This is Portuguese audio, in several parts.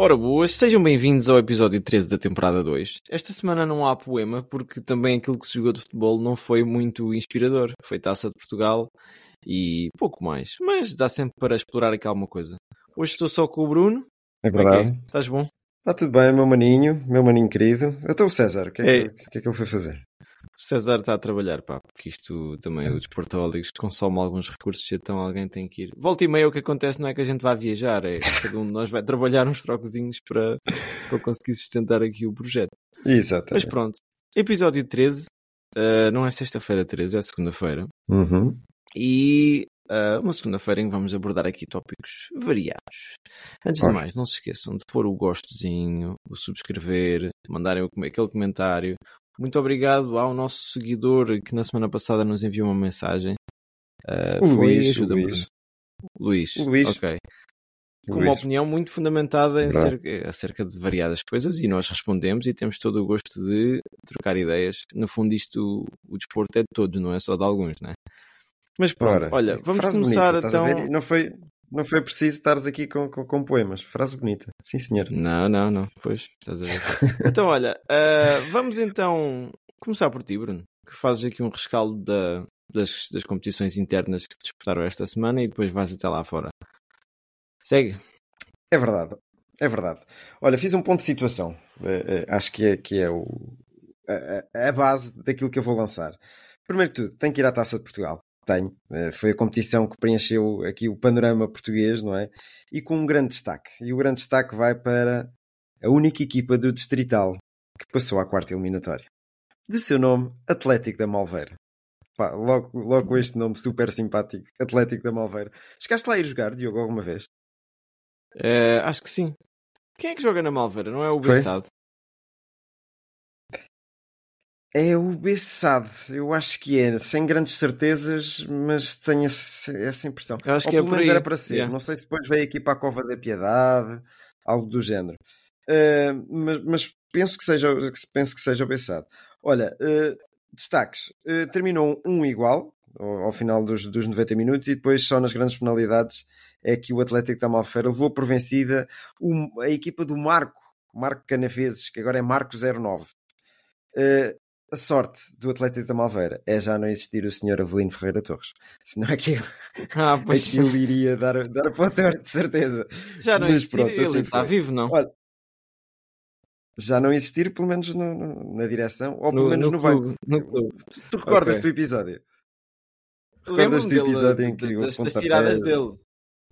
Ora boas, sejam bem-vindos ao episódio 13 da temporada 2. Esta semana não há poema porque também aquilo que se jogou de futebol não foi muito inspirador. Foi Taça de Portugal e pouco mais. Mas dá sempre para explorar aqui alguma coisa. Hoje estou só com o Bruno. É Como é que verdade. é? Estás bom? Está tudo bem, meu maninho, meu maninho querido. Até o César, o que é, que, o que é que ele foi fazer? César está a trabalhar, pá, porque isto também, o Desportólicos consome alguns recursos, então alguém tem que ir. Volta e meia o que acontece não é que a gente vá viajar, é que cada um de nós vai trabalhar uns trocozinhos para, para conseguir sustentar aqui o projeto. Exato. Mas pronto, episódio 13, uh, não é sexta-feira 13, é segunda-feira. Uhum. E uh, uma segunda-feira em que vamos abordar aqui tópicos variados. Antes de mais, não se esqueçam de pôr o gostozinho, o subscrever, mandarem aquele comentário. Muito obrigado ao nosso seguidor que na semana passada nos enviou uma mensagem. Uh, O foi Luís, o ajuda-me, Luís. Luís. O Luís. Ok. Com Luís. uma opinião muito fundamentada em cerca- acerca de variadas coisas e nós respondemos e temos todo o gosto de trocar ideias. No fundo, isto, o desporto é de todos, não é só de alguns, né? Mas pronto, Ora, olha, vamos começar bonita, então. Não foi, não foi preciso estares aqui com, com, com poemas. Frase bonita. Sim, senhor. Não, não, não, pois, estás a ver. então, olha, ah, vamos então começar por ti, Bruno, que fazes aqui um rescaldo da- das, das competições internas que disputaram esta semana e depois vais até lá fora. Segue. É verdade. É verdade. Olha, fiz um ponto de situação. Eh, eh, acho que é, que é o, a, a- a base daquilo que eu vou lançar. Primeiro de tudo, tenho que ir à Taça de Portugal. Tenho. Eh, foi a competição que preencheu aqui o panorama português, não é? E com um grande destaque. E o grande destaque vai para a única equipa do Distrital que passou à quarta eliminatória. De seu nome, Atlético da Malveira. Pá, logo, logo com este nome super simpático, Atlético da Malveira. Chegaste lá a ir jogar, Diogo, alguma vez? Ah, acho que sim. Quem é que joga na Malveira? Não é o Foi? Bessado? É o Bessade, eu acho que é, sem grandes certezas, mas tenho essa impressão. Eu acho Ou que é pelo por menos aí. era para ser. Yeah. Não sei se depois veio aqui para a Cova da Piedade, algo do género. Uh, mas, mas penso que seja, penso que seja o Bessade. Olha, uh, destaques. Uh, terminou um igual ao, ao final dos, dos 90 minutos e depois só nas grandes penalidades é que o Atlético da Malfeira levou por vencida o- a equipa do Marco, Marco Canaveses, que agora é Marco 09. Uh, a sorte do Atlético da Malveira é já não existir o senhor Avelino Ferreira Torres. Senão aquilo, Ah, pois aquilo iria dar, dar para o teor, de certeza. já não mas existe. pronto, Ele assim está foi. vivo, não? Olha, Já não existir, pelo menos no- no- na direção, ou pelo No- menos no clube, banco. clube. Tu, tu recordas Ok. do episódio? Recordas do dele, episódio em que das, das tiradas dele.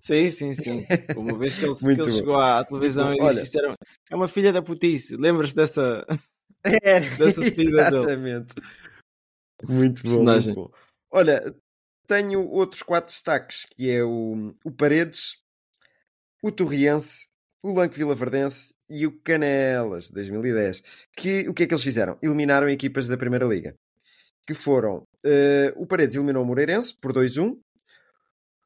Sim, sim, sim. Uma vez que ele, que ele chegou à televisão Muito e disse Olha. isto era, é uma filha da putice. Lembras dessa? Era, exatamente. Muito bom, Personagem. muito bom. Olha, tenho outros quatro destaques, que é o, o Paredes, o Torriense, o Lanque Vilaverdense e o Canelas, 2010. Que, o que é que eles fizeram? Eliminaram equipas da Primeira Liga. Que foram, eh, o Paredes eliminou o Moreirense por 2-1,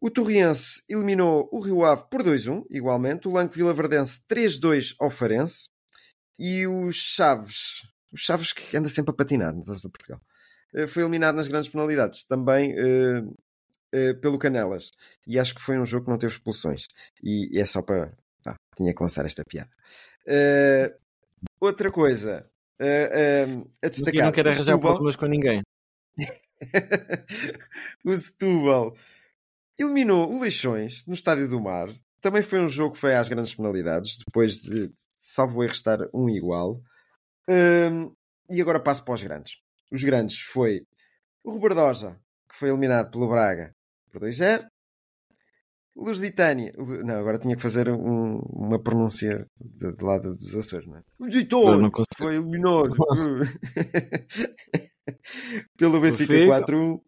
o Torriense eliminou o Rio Ave por 2-1, igualmente, o Lanque Vilaverdense 3-2 ao Farense, e o Chaves, o Chaves que anda sempre a patinar na Taça de Portugal, eh, foi eliminado nas grandes penalidades, também eh, eh, pelo Canelas. E acho que foi um jogo que não teve expulsões. E, e é só para. pá, tinha que lançar esta piada. Eh, outra coisa eh, eh, a destacar: não quero arranjar Setúbal- problemas com ninguém. o Setúbal eliminou o Leixões no Estádio do Mar. Também foi um jogo que foi às grandes penalidades, depois de, salvo erro, estar um igual. Hum, e agora passo para os grandes. Os grandes foi o Roberdosa, que foi eliminado pelo Braga por 2-0. O Lusitânia. Não, agora tinha que fazer um- uma pronúncia de, de lado dos Açores, não é? Lusitânia foi eliminado pelo Benfica Benfica. 4-1.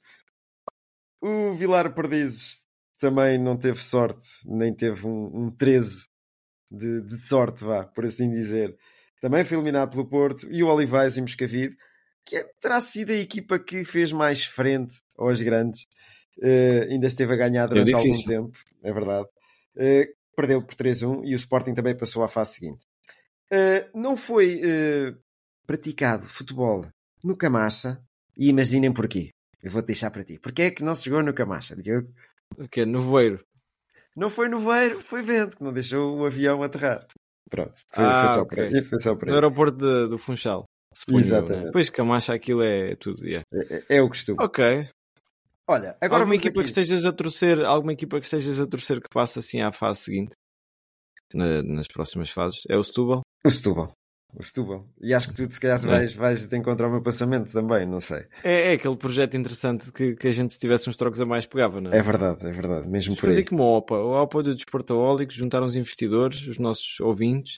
O Vilar Perdizes também não teve sorte, nem teve um, um 13 de, de sorte, vá, por assim dizer. Também foi eliminado pelo Porto e o Olivais e Moscavide, que é- terá sido a equipa que fez mais frente aos grandes. Eh, ainda esteve a ganhar durante algum difícil. tempo, é verdade. Eh, perdeu por 3-1 e o Sporting também passou à fase seguinte. Eh, não foi praticado futebol no Camacha e imaginem porquê. Eu vou deixar para ti. Porquê é que não se jogou no Camacha, Diogo? O que é? Nevoeiro. Não foi nevoeiro, foi vento que não deixou o avião aterrar. Pronto, foi, Ah, foi só ok. para aí. Foi só para No aeroporto de- do Funchal. suponho eu, Exatamente. Né? Depois Camacha aquilo é tudo. yeah. É, é o costume. Ok. Olha, agora alguma equipa aqui. que estejas a torcer, alguma equipa que estejas a torcer que passe assim à fase seguinte Na- nas próximas fases é o Setúbal. O Setúbal. O Setúbal. E acho que tu, se calhar, É. vais, vais de encontrar o meu pensamento também, não sei. É, é aquele projeto interessante que, que a gente se tivesse uns trocos a mais pegava, não é? É verdade, é verdade. Mesmo Vamos por fazer aí. como a OPA, o OPA do Desportaólicos, juntar uns investidores, os nossos ouvintes.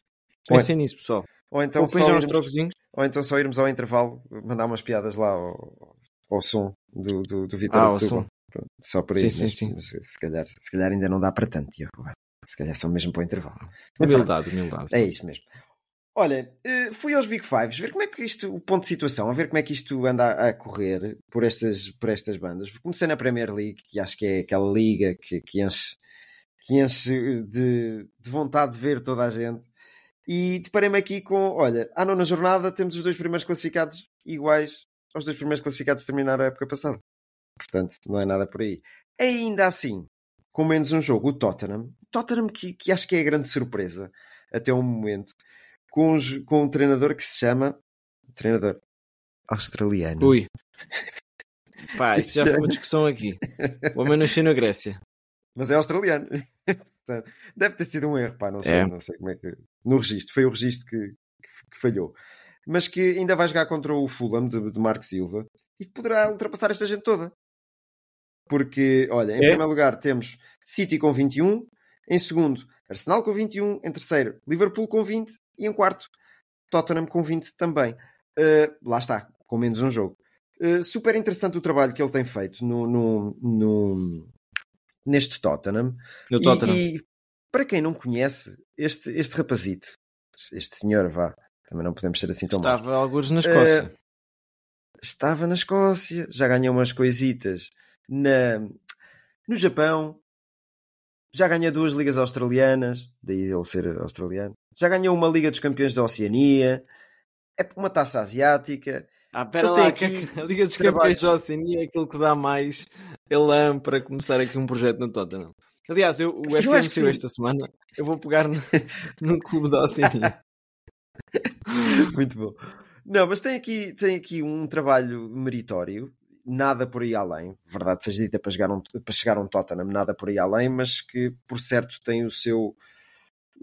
Pensem nisso, pessoal. Ou então, Ou só irmos, ou então só irmos ao intervalo mandar umas piadas lá ao, ao som do, do, do Vitória Ah, de ao Setúbal. Pronto, Só por aí. Sim, mas, sim, sim. se, calhar, se calhar ainda não dá para tanto. Se calhar só mesmo para o intervalo. Mas pronto. Humildade, humildade. É isso mesmo. Olha, eh, fui aos Big Fives ver como é que isto, o ponto de situação, a ver como é que isto anda a, correr por estas, por estas bandas. Comecei na Premier League, que acho que é aquela liga que, que enche, que enche de, de vontade de ver toda a gente. E deparei-me aqui com, olha, à nona jornada temos os dois primeiros classificados iguais aos dois primeiros classificados que terminaram a época passada. Portanto, não é nada por aí. Ainda assim, com menos um jogo, o Tottenham, Tottenham que, que acho que é a grande surpresa até o momento, com, os- com um treinador que se chama treinador australiano. Ui. Pá, isso já foi uma discussão aqui. O homem nasceu na Grécia. Mas é australiano. Deve ter sido um erro, pá, não sei, É. não sei como é que. No registro, foi o registro que, que- que falhou. Mas que ainda vai jogar contra o Fulham de, de Marco Silva e que poderá ultrapassar esta gente toda. Porque, olha, em É? primeiro lugar temos City com 21, em segundo, Arsenal com 21, em terceiro, Liverpool com 20 e em quarto, Tottenham com 20 também. Uh, lá está, com menos um jogo. Uh, super interessante o trabalho que ele tem feito no, no- no- neste Tottenham. No E- Tottenham. E, para quem não conhece, este, este rapazito, este senhor, vá, também não podemos ser assim tão. Estava alguns na Escócia. Eh, estava na Escócia, já ganhou umas coisitas na, no Japão, já ganhou duas ligas australianas, daí ele ser australiano, já ganhou uma Liga dos Campeões da Oceania, é uma taça asiática. Ah, pera lá, que a Liga dos trabalhos. Campeões da Oceania é aquilo que dá mais elan para começar aqui um projeto no Tottenham. Aliás, eu, o Eu FM saiu esta semana. Eu vou pegar no, no clube da Oceania. Muito bom. Não, mas tem aqui, tem aqui um trabalho meritório, nada por aí além. Verdade seja dita para, chegar um, para chegar a um Tottenham, nada por aí além, mas que por certo tem o seu,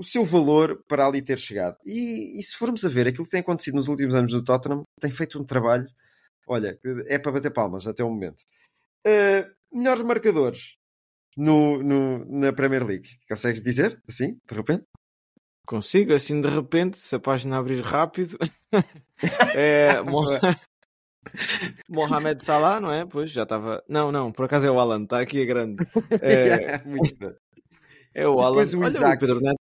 o seu valor para ali ter chegado. E, e se formos a ver aquilo que tem acontecido nos últimos anos do Tottenham, tem feito um trabalho, olha, é para bater palmas até o momento. Uh, melhores marcadores no, no, na Premier League. Consegues dizer assim, de repente? Consigo, assim de repente, se a página abrir rápido. é, Mo- Mohamed Salah, não é? Pois já estava. Não, não, por acaso é o Alan, está aqui a grande. É, é o Alan. depois o Olha, Isaac. o Pedro Neto.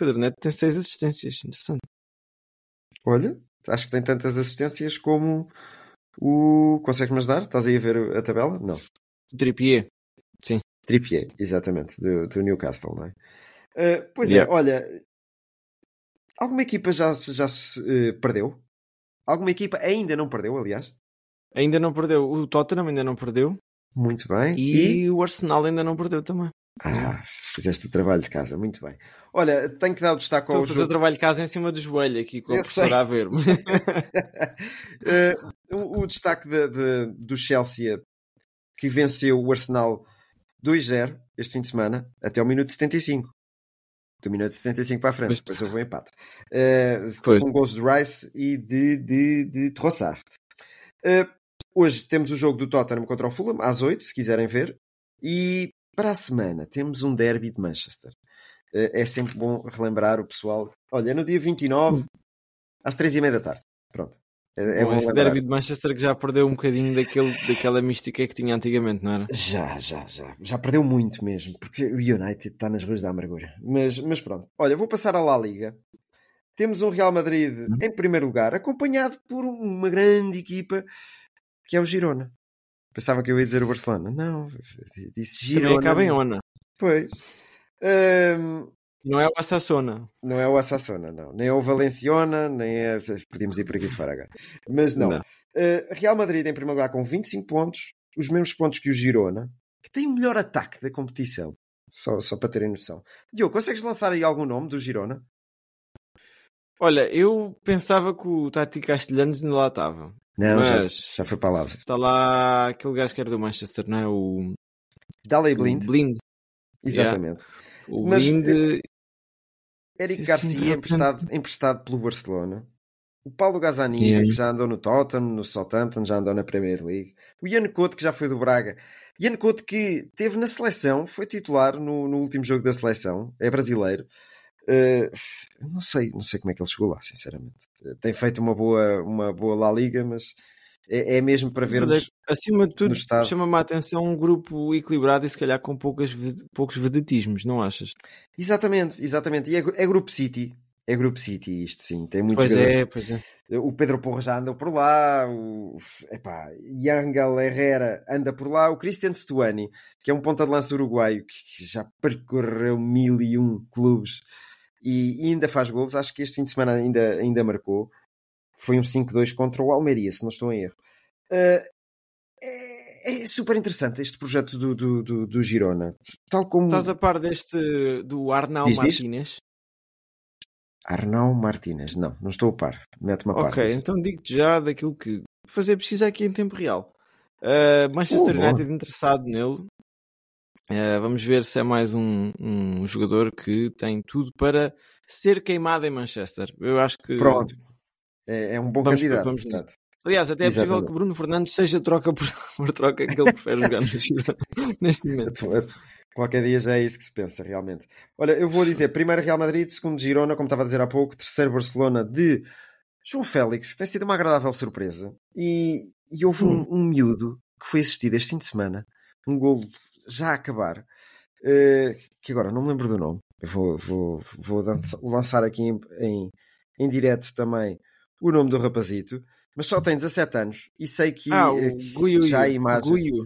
Pedro Neto tem seis assistências, interessante. Olha, acho que tem tantas assistências como o. Consegues-me ajudar? Estás aí a ver a tabela? Não. Trippier. Trippier, exatamente, do, do Newcastle, não é? Uh, pois Yeah. é, olha. Alguma equipa já, se- já se eh, perdeu? Alguma equipa ainda não perdeu, aliás? Ainda não perdeu. O Tottenham ainda não perdeu. Muito bem. E, o Arsenal ainda não perdeu também. Ah, fizeste o trabalho de casa, muito bem. Olha, tenho que dar o destaque Estou ao a fazer o trabalho de casa em cima do joelho aqui com Eu a professora sei. a ver. Eh, o, o destaque de- de- do Chelsea que venceu o Arsenal 2-0 este fim de semana até ao minuto 75. Do minuto 75 para a frente, Pois. depois houve um empate. Pois. com gols de Rice e de, de, de Trossard. Eh, hoje temos o jogo do Tottenham contra o Fulham, às 8, se quiserem ver. E para a semana temos um derby de Manchester. Eh, é sempre bom relembrar o pessoal. Olha, no dia 29, às 3 e meia da tarde. Pronto. É, é Bom, bom esse lembrar. derby de Manchester que já perdeu um bocadinho daquele, daquela mística que tinha antigamente, não era? Já, já, já. Já perdeu muito mesmo, porque o United está nas ruas da amargura. Mas, mas pronto. Olha, vou passar à La Liga. Temos um Real Madrid Uhum. em primeiro lugar, acompanhado por uma grande equipa que é o Girona. Pensava que eu ia dizer o Barcelona. Não, disse Girona. Também acaba em Ona. Pois. Ahm, Não é o Assassona. não é o Assassona, não. Nem é o Valenciona, nem é. Podíamos ir por aqui fora agora. Mas não. Não. Uh, Real Madrid em primeiro lugar com 25 pontos, os mesmos pontos que o Girona, que tem o melhor ataque da competição. Só, só para terem noção. Diogo, consegues lançar aí algum nome do Girona? Olha, eu pensava que o Tati Castelhanos ainda lá estava. Não, já, Mas já foi para lá. Está lá aquele gajo que era do Manchester, não é? O Daley Blind, Blind. exatamente. O Mas, Blind. Eric Sim, Garcia repente. emprestado, emprestado pelo Barcelona. O Paulo Gazzaniga, Yeah. que já andou no Tottenham, no Southampton, já andou na Premier League. O Ian Couto, que já foi do Braga. Ian Couto, que teve na seleção, foi titular no, no último jogo da seleção, é brasileiro. Uh, não sei, não sei como é que ele chegou lá, sinceramente. Uh, Tem feito uma boa, uma boa La Liga, mas é, é mesmo para vermos. acima de tudo, chama-me a atenção um grupo equilibrado e se calhar com poucas, poucos vedetismos, não achas? Exatamente, exatamente. E é, é Grupo City. É Grupo City isto, sim. Tem muitos Pois jogadores. é, pois é. O Pedro Porra já andou por lá, o epá, Yangel Herrera anda por lá, o Christian Stuani, que é um ponta de lança uruguaio que já percorreu mil e um clubes e, e ainda faz golos. Acho que este fim de semana ainda, ainda marcou. Foi um 5-2 contra o Almeria, se não estou em erro. Uh, é, é super interessante este projeto do, do, do, do Girona. Tal como Estás a par deste do Arnau Diz, diz. Martínez? Arnão Martínez. Não, não estou a par. Mete-me a par. Ok, então digo-te já daquilo que fazer pesquisa aqui em tempo real. Uh, Manchester Oh. United interessado nele. Uh, vamos ver se é mais um, um jogador que tem tudo para ser queimado em Manchester. Eu acho que. Pronto. É, é um bom Vamos- candidato. vamos portanto. Aliás, até é possível Exatamente. que o Bruno Fernandes seja troca por, por troca que ele prefere jogar neste momento. Qualquer dia já é isso que se pensa, realmente. Olha, eu vou dizer, primeiro Real Madrid, segundo Girona, como estava a dizer há pouco, terceiro Barcelona de João Félix, que tem sido uma agradável surpresa. E, e houve um, um miúdo que foi assistido este fim de semana, um golo já a acabar, eh, que agora não me lembro do nome. Eu vou, vou, vou lançar aqui em, em, em direto também o nome do rapazito, mas só tem 17 anos e sei que Ah, eh, o Guiu. já há imagens. Guiu.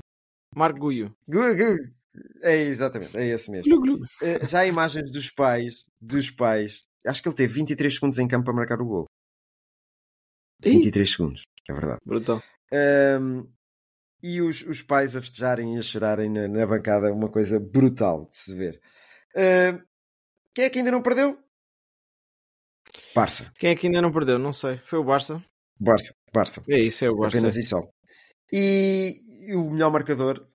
Marco Guiu. Gu- gu- É exatamente, é esse mesmo. Glu, glu. Eh, já há imagens dos pais, dos pais. Acho que ele teve 23 segundos em campo para marcar o gol. Ih. 23 segundos, é verdade. Brutal. Ahm, e os, os pais a festejarem e a chorarem na, na bancada, uma coisa brutal de se ver. Ahm, quem é que ainda não perdeu? Barça, Quem é que ainda não perdeu? Não sei. Foi o Barça? Barça, Barça. É isso, é o Barça. Apenas isso só. E, e o melhor marcador?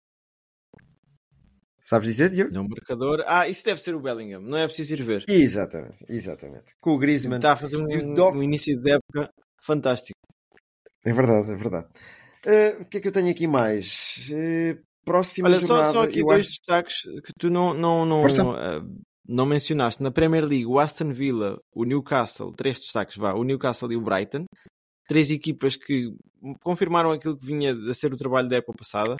Sabes dizer, Diogo? Não, marcador. Ah, isso deve ser o Bellingham. Não é preciso ir ver. Exatamente, exatamente. Com o Griezmann. Está a fazer um, E Dov- um início de época fantástico. É verdade, é verdade. Uh, o que é que eu tenho aqui mais? Uh, próxima Olha, só, jornada. só aqui eu dois acho- destaques que tu não, não, não, ah, não mencionaste. Na Premier League, o Aston Villa, o Newcastle, três destaques, vá, o Newcastle e o Brighton. Três equipas que confirmaram aquilo que vinha a ser o trabalho da época passada.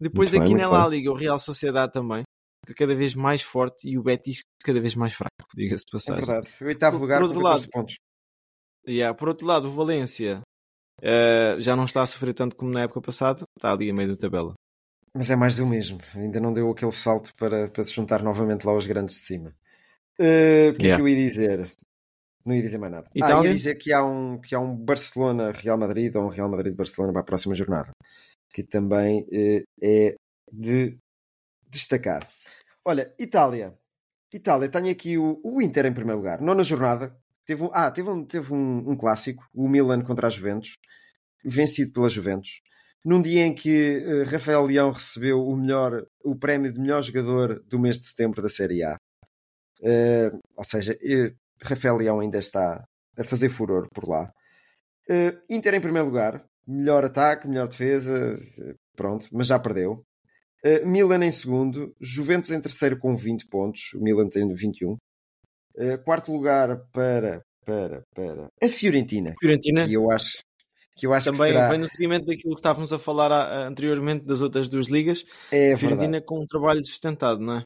Depois Muito bem, aqui muito na La bem. Liga, o Real Sociedade também, que é cada vez mais forte e o Betis cada vez mais fraco, diga-se de É passagem. verdade. O oitavo Por- lugar por com outro 14 lado- pontos. Yeah, por outro lado, o Valência eh, já não está a sofrer tanto como na época passada, está ali a meio da tabela. Mas é mais do mesmo. Ainda não deu aquele salto para, para se juntar novamente lá aos grandes de cima. Uh, o que é Yeah. que eu ia dizer? Não ia dizer mais nada. Ah, ia dizer que há um, que há um Barcelona-Real Madrid ou um Real Madrid-Barcelona para a próxima jornada. Que também eh, é de destacar. Olha, Itália. Itália, tenho aqui o, o Inter em primeiro lugar. Nona jornada. Teve um, ah, teve, um, teve um, um clássico. O Milan contra a Juventus. Vencido pela Juventus. Num dia em que eh, Rafael Leão recebeu o, melhor, o prémio de melhor jogador do mês de setembro da Série A. Eh, ou seja, eh, Rafael Leão ainda está a fazer furor por lá. Eh, Inter em primeiro lugar, melhor ataque, melhor defesa, pronto, mas já perdeu. Milan em segundo, Juventus em terceiro com 20 pontos, o Milan tem 21. Eh, quarto lugar para, para, para a Fiorentina, Fiorentina, que eu acho, que eu acho Também que será... vem no seguimento daquilo que estávamos a falar a- anteriormente das outras duas ligas. É a Fiorentina verdade. com um trabalho sustentado, não é?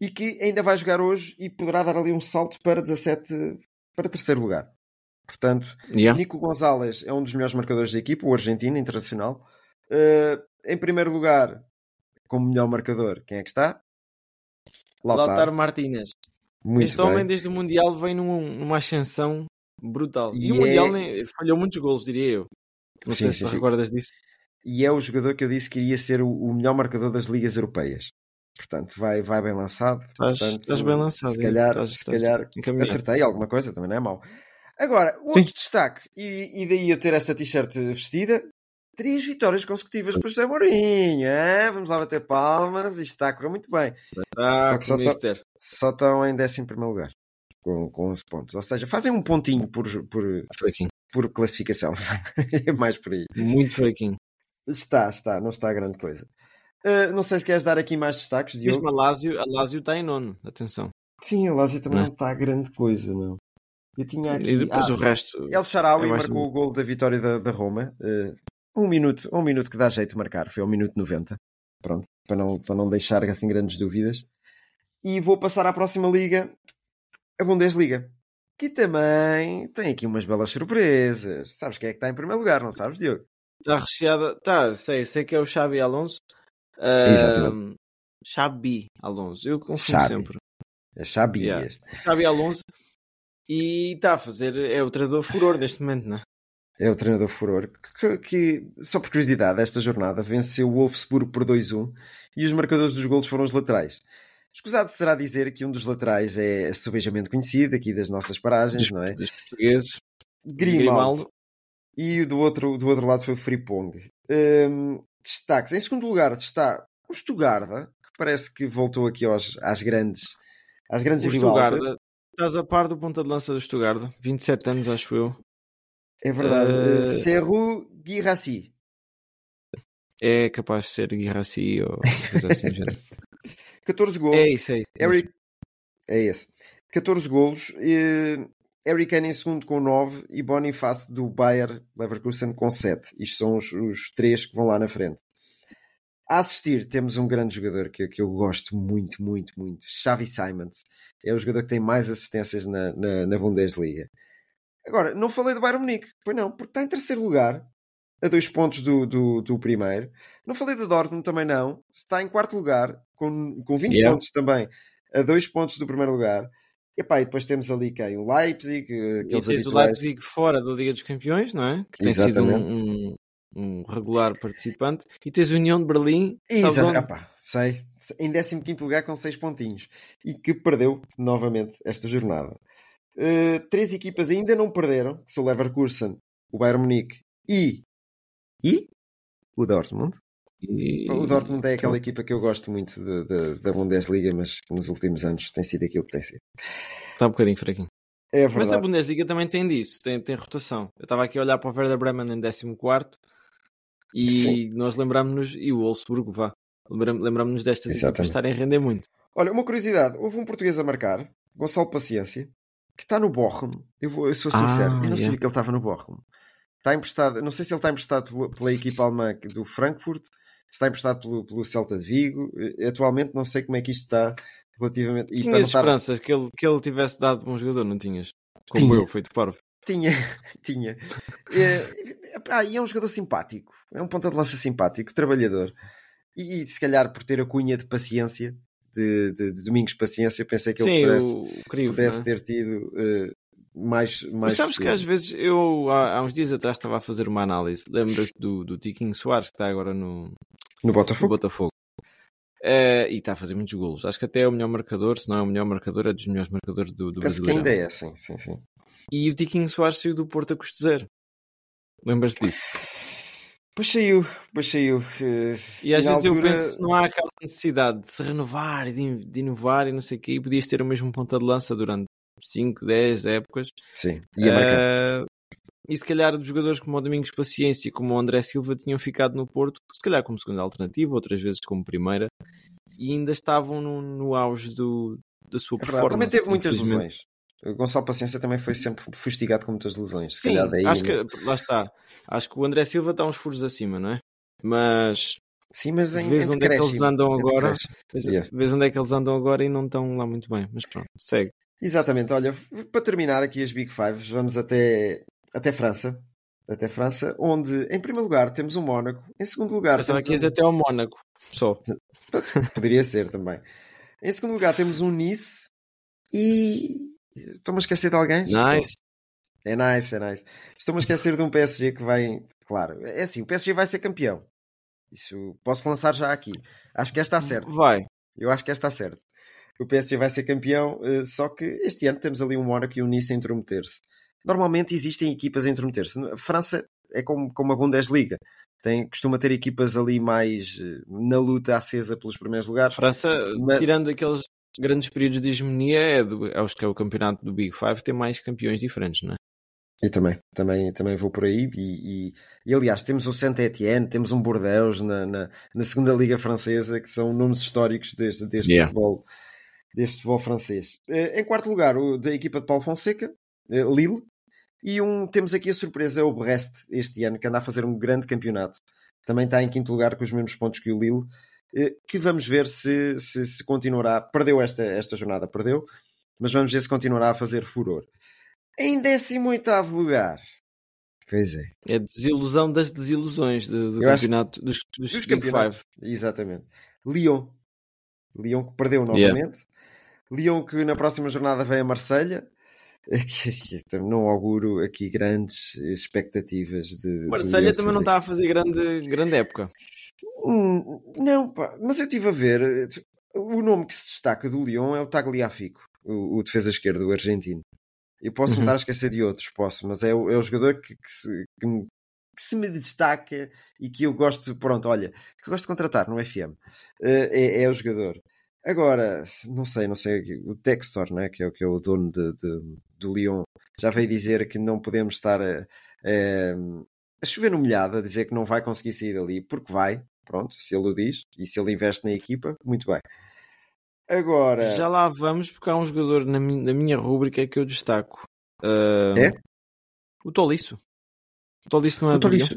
E que ainda vai jogar hoje e poderá dar ali um salto para 17, para terceiro lugar. Portanto, Yeah. Nico Gonzalez é um dos melhores marcadores da equipa, o argentino internacional. Uh, em primeiro lugar, como melhor marcador, quem é que está? Lautaro. Lautaro Martínez. Muito este bem. homem, desde o Mundial, vem num- numa ascensão brutal. E, E o Mundial é- nem- falhou muitos golos, diria eu. Não Sim, sei sim, se sim. recordas disso. E é o jogador que eu disse que iria ser o, o melhor marcador das ligas europeias. Portanto, vai, vai bem lançado. Estás- Portanto, estás bem lançado, Se calhar, Estás- se calhar acertei alguma coisa, também não é mau. Agora, o Sim. outro destaque, e, e daí eu ter esta t-shirt vestida, três vitórias consecutivas para o José Mourinho. hein? Vamos lá bater palmas, isto está a correr muito bem. Ah, Só que só com o Mister. Só estão em 11 lugar, com, com 11 pontos. Ou seja, fazem um pontinho por, por, Fraquinho. por classificação. é mais por aí. Muito fraquinho. Está, está, não está grande coisa. Uh, não sei se queres dar aqui mais destaques, Diogo. Mesmo a Lazio, a Lazio está em nono. Atenção. Sim, o Lazio também Não é? está grande coisa, não. Eu tinha aqui. E depois Ah, o resto. El Sharawi é marcou o gol da vitória da, da Roma. Uh, um minuto, um minuto que dá jeito de marcar, foi ao minuto 90. Pronto, para não, para não deixar assim grandes dúvidas. E vou passar à próxima liga, a Bundesliga. Que também tem aqui umas belas surpresas. Sabes quem é que está em primeiro lugar, não sabes, Diogo? Está recheada. Tá, sei, sei que é o Xabi Alonso. Exatamente. Ahm, Xabi Alonso. Eu confundo Xabi. sempre. É Xabi Yeah. este. Xabi Alonso. E está a fazer. É o treinador furor neste momento, não é? É o treinador furor. Que, que, só por curiosidade, esta jornada venceu o Wolfsburg por 2-1 e os marcadores dos golos foram os laterais. Escusado será dizer que um dos laterais é subejamente conhecido aqui das nossas paragens, Dos, não é? dos portugueses. Grimaldo. E o do outro, do outro lado foi o Fripong. Hum, destaques. Em segundo lugar está o Stuttgart, que parece que voltou aqui aos, às grandes às grandes O. Stuttgart. Estás a par do ponta de lança do Stuttgart. 27 anos, acho eu. É verdade. Uh, Serru Guirassi. É capaz de ser Guirassi ou coisa assim. do género. 14 gols. é isso aí. Eric... É esse. 14 golos. Eh, Eric Kane em segundo com 9 e Boniface do Bayer Leverkusen com 7. Isto são os, os três que vão lá na frente. A assistir temos um grande jogador que, que eu gosto muito, muito, muito. Xavi Simons. É o jogador que tem mais assistências na, na, na Bundesliga. Agora, não falei do Bayern Munique. Pois não, porque está em terceiro lugar. A dois pontos do, do, do primeiro. Não falei do Dortmund também não. Está em quarto lugar. Com, com 20 Yeah. pontos também. A dois pontos do primeiro lugar. Epá, e depois temos ali quem? O Leipzig. eh, E tens o. Leipzig fora da Liga dos Campeões, não é? Que tem sido Exatamente. um, um, um regular participante. E tens a União de Berlim. Exato. Epá, sei. Em 15 lugar com 6 pontinhos. E que perdeu novamente esta jornada. Uh, três equipas ainda não perderam. Que são o Leverkusen, o Bayern Munique e... E? O Dortmund. E- O Dortmund é aquela Então, equipa que eu gosto muito de- de- da Bundesliga, mas que nos últimos anos tem sido aquilo que tem sido. Está um bocadinho fraquinho. É Mas a verdade. Bundesliga também tem disso, tem, tem rotação. Eu estava aqui a olhar para o Werder Bremen em 14 e Sim. nós lembrámos-nos, e o Wolfsburgo, vá, lembrámos-nos destas equipas Exatamente. estarem a render muito. Olha, uma curiosidade. Houve um português a marcar, Gonçalo Paciência, que está no Bochum. Eu, vou, eu sou Ah, sincero, eu não yeah. sabia que ele estava no Bochum. Está emprestado, não sei se ele está emprestado pela, pela equipa alemã do Frankfurt, está emprestado pelo, pelo Celta de Vigo. Eh, Atualmente não sei como é que isto está relativamente. E tinhas estar- esperanças que ele, que ele tivesse dado para um jogador, não tinhas? Como Tinha. eu, feito parvo. Tinha, tinha. É, epá, e é um jogador simpático. É um ponta de lança simpático, trabalhador. E, e se calhar por ter a cunha de paciência, de, de, de Domingos Paciência, pensei que Sim, ele pudesse, o, o crivo, pudesse é? ter tido eh, mais, mais. Mas sabes que às vezes eu há, há uns dias atrás estava a fazer uma análise. Lembras do, do Tiquinho Soares que está agora no, No no Botafogo? Botafogo. Eh, e está a fazer muitos golos. Acho que até é o melhor marcador, se não é o melhor marcador, é dos melhores marcadores do, do Brasileirão. ainda é, sim, sim, sim. E o Tiquinho Soares saiu do Porto a custo zero. Lembras-te disso? Pois saiu, pois saiu. eh, E às na vezes eu altura- penso não há aquela necessidade de se renovar e de, de inovar e não sei o quê. E podias ter o mesmo ponta de lança durante 5, 10 épocas. Sim, ia marcar. Eh, e se calhar jogadores como o Domingos Paciência e como o André Silva tinham ficado no Porto, se calhar como segunda alternativa, outras vezes como primeira, e ainda estavam no, no auge do, da sua É performance. Também teve muitas lesões. O Gonçalo Paciência também foi sempre fustigado com muitas lesões. Sim, calhar daí, acho que lá está. Acho que o André Silva está uns furos acima, não é? Mas Sim, mas em, vês onde é que eles andam agora. Vês, Yeah. vês onde é que eles andam agora e não estão lá muito bem. Mas pronto, segue. Exatamente, olha, para terminar aqui as Big Five, vamos até, até França. Até França, onde em primeiro lugar temos o Mónaco, em segundo lugar Pensava que um- até ao Mónaco. Só. Poderia ser também. Em segundo lugar temos um Nice e. Estou-me a esquecer de alguém? Nice. É nice, é nice. Estou-me a esquecer de um PSG que vai. Claro, é assim, o PSG vai ser campeão. Isso posso lançar já aqui. Acho que esta está certo. Vai. Eu acho que esta está certo. O PSG vai ser campeão, eh, só que este ano temos ali um Mónaco e um Nice a intrometer-se. Normalmente existem equipas a intrometer-se. A França é como, como a Bundesliga. Tem, costuma ter equipas ali mais eh, na luta acesa pelos primeiros lugares. França, Mas- tirando aqueles grandes períodos de hegemonia, é, do, é os que é o campeonato do Big Five, tem mais campeões diferentes, não é? E também, também, também vou por aí. E, e- e, aliás, temos o Saint-Étienne, temos um Bordeaux na, na, na segunda Liga Francesa, que são nomes históricos deste, deste, Yeah. futebol, deste futebol francês. Eh, Em quarto lugar, o da equipa de Paulo Fonseca, eh, Lille. E um, temos aqui a surpresa, é o Brest, este ano, que anda a fazer um grande campeonato. Também está em quinto lugar com os mesmos pontos que o Lille. eh, Que vamos ver se, se, se continuará. Perdeu esta, esta jornada, perdeu. Mas vamos ver se continuará a fazer furor. Em 18 lugar. Pois é. É a desilusão das desilusões do, do campeonato dos, dos, Dos campeonatos. Exatamente. Lyon. Lyon que perdeu Yeah. novamente. Lyon que na próxima jornada vem a Marselha. Que Não auguro aqui grandes expectativas de. Marselha também não está a fazer grande, grande época. Hum, Não, pá, mas eu estive a ver. eh, O nome que se destaca do Lyon é o Tagliafico, o, o defesa esquerdo, o argentino. Eu posso me Uhum. estar a esquecer de outros, posso, mas é o, é o jogador que, que se, que me- que se me destaca e que eu gosto, pronto, olha, que eu gosto de contratar no FM. Eh, é, é o jogador. Agora, não sei, não sei, o Textor, né, que, é, o- que é o dono de, de- do Lyon, já veio dizer que não podemos estar a, a, a chover no molhado, a dizer que não vai conseguir sair dali, porque vai, pronto, se ele o diz, e se ele investe na equipa, muito bem. Agora, Já lá vamos, porque há um jogador na, mi- na minha rúbrica que eu destaco. Ah, É? O Tolisso. O Tolisso não é o? Tolisso,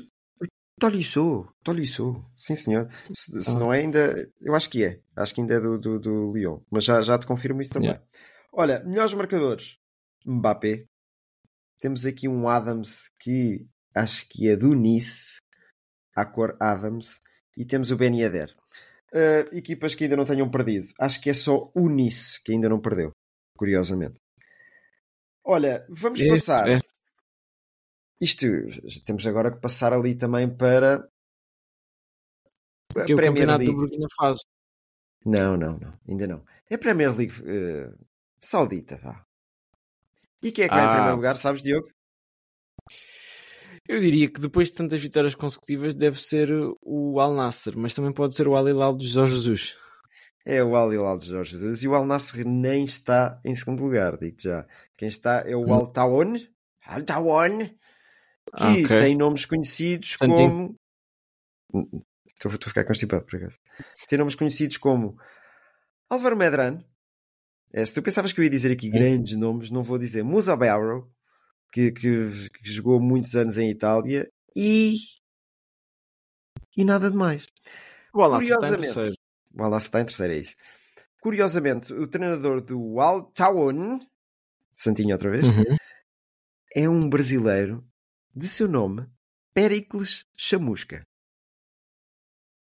Tolisso, Tolisso, sim senhor. Se, se Ah. não é ainda, eu acho que é, acho que ainda é do, do, do Lyon, mas já, já te confirmo isso também. Yeah. Olha, melhores marcadores: Mbappé. Temos aqui um Adams que acho que é do Nice, à cor Adams, e temos o Ben Yedder. Uh, equipas que ainda não tenham perdido. Acho que é só o Nice que ainda não perdeu, curiosamente. Olha, vamos É, passar. é. Isto, temos agora que passar ali também para Que é o Premier campeonato League. do Burkina Faso. Não, não, não, ainda não. É a Premier League eh, Saudita, vá. E quem é que vai em Ah. primeiro lugar, sabes, Diogo? Eu diria que depois de tantas vitórias consecutivas deve ser o Al Nasser, mas também pode ser o Al Hilal de Jorge Jesus. É o Al Hilal de Jorge Jesus e o Al Nassr nem está em segundo lugar, digo já. Quem está é o Hum. Al Tawon, Al Tawon, que Ah, ok. tem nomes conhecidos Santinho. como. Estou, estou a ficar constipado por acaso. Tem nomes conhecidos como Álvaro Medrano. É, se tu pensavas que eu ia dizer aqui grandes nomes, não vou dizer. Musa Barrow, que, que, que jogou muitos anos em Itália, e. E nada de mais. O Al Nasser está em Curiosamente. terceiro. O está em terceiro, é isso. Curiosamente, o treinador do Al Tawon, Santinho outra vez, Uhum. é um brasileiro de seu nome Pericles Chamusca.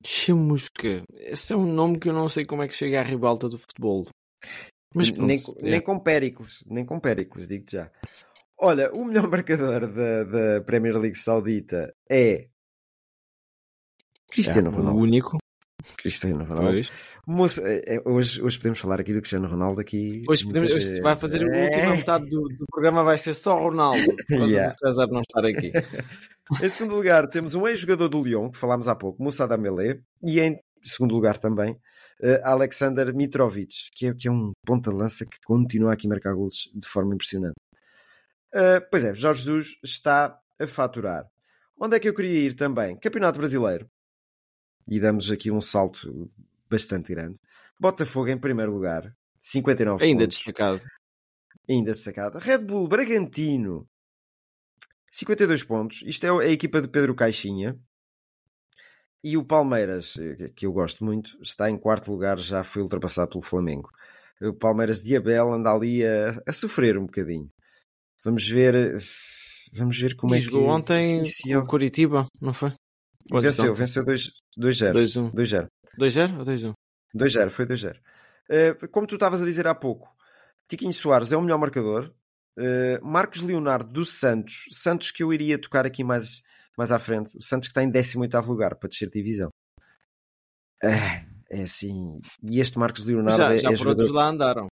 Chamusca. Esse é um nome que eu não sei como é que chega à ribalta do futebol. Mas pronto, nem, é. nem com Pericles, nem com Pericles, digo-te já. Olha, o melhor marcador da, da Premier League Saudita é Cristiano É, Ronaldo. O único. Cristiano Ronaldo. Pois. Moça, é, é, hoje, hoje podemos falar aqui do Cristiano Ronaldo aqui. Hoje, podemos, muitas hoje vai fazer a última É. metade do, do programa vai ser só Ronaldo, por causa Yeah. do César não estar aqui. Em segundo lugar, temos um ex-jogador do Lyon, que falámos há pouco, Moussa Dembélé, e em segundo lugar também, eh, Alexander Mitrovic, que é, que é um ponta de lança que continua aqui a marcar golos de forma impressionante. Eh, pois é, Jorge Jesus está a faturar. Onde é que eu queria ir também? Campeonato Brasileiro. E damos aqui um salto bastante grande. Botafogo em primeiro lugar, 59 Ainda pontos. destacado. ainda destacada. Red Bull Bragantino, 52 pontos. Isto é a equipa de Pedro Caixinha. E o Palmeiras, eh, que eu gosto muito, está em quarto lugar, já foi ultrapassado pelo Flamengo. O Palmeiras de Abel anda ali a, a sofrer um bocadinho. Vamos ver, eh, vamos ver como E é que jogou ontem se com ele o Curitiba, não foi? Venceu, venceu 2-0. 2-1. 2-0. 2-0 ou 2-1? 2-0, foi 2-0. Uh, como tu estavas a dizer há pouco, Tiquinho Soares é o melhor marcador. Uh, Marcos Leonardo do Santos, Santos que eu iria tocar aqui mais, mais à frente, o Santos que está em 18 lugar para descer de divisão. Uh, é assim, e este Marcos Leonardo Já, é, já é por jogador... outros lá andaram.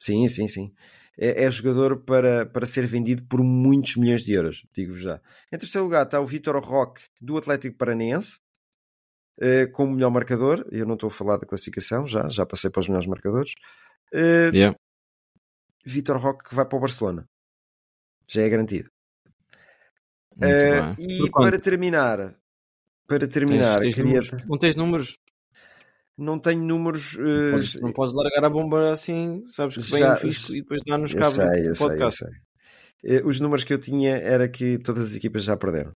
Sim, sim, sim. É, é jogador para, para ser vendido por muitos milhões de euros, digo-vos já. Em terceiro lugar está o Vitor Roque do Atlético Paranaense, uh, como melhor marcador. Eu não estou a falar da classificação, já, já passei para os melhores marcadores. Uh, Yeah. Vitor Roque que vai para o Barcelona. Já é garantido. Uh, e para terminar, para terminar, Tens- tens queria- números? Não tens números? Não tenho números. Não podes, não podes largar a bomba assim, sabes que vem Já- o fisco e depois dá nos eu cabos sei, do eu sei, podcast. sei. Eh, Os números que eu tinha era que todas as equipas já perderam.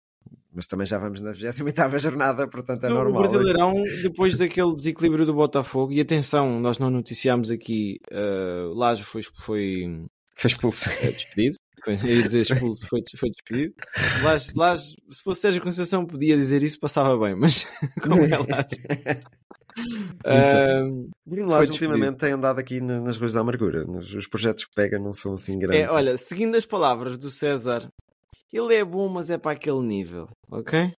Mas também já vamos na 28 jornada, portanto é No- normal. O Brasileirão, depois daquele desequilíbrio do Botafogo, e atenção, nós não noticiámos aqui, uh, Lajo foi, foi Foi expulso. eh, despedido, foi, ia dizer expulso, foi, foi despedido. Lajo, Lajo, se fosse Sérgio Conceição, podia dizer isso, passava bem, mas como é Lajo. Uh, ultimamente tem andado aqui na- nas ruas da amargura. Nos- Os projetos que pega não são assim grandes. é, olha, seguindo as palavras do César, ele é bom, mas é para aquele nível, ok?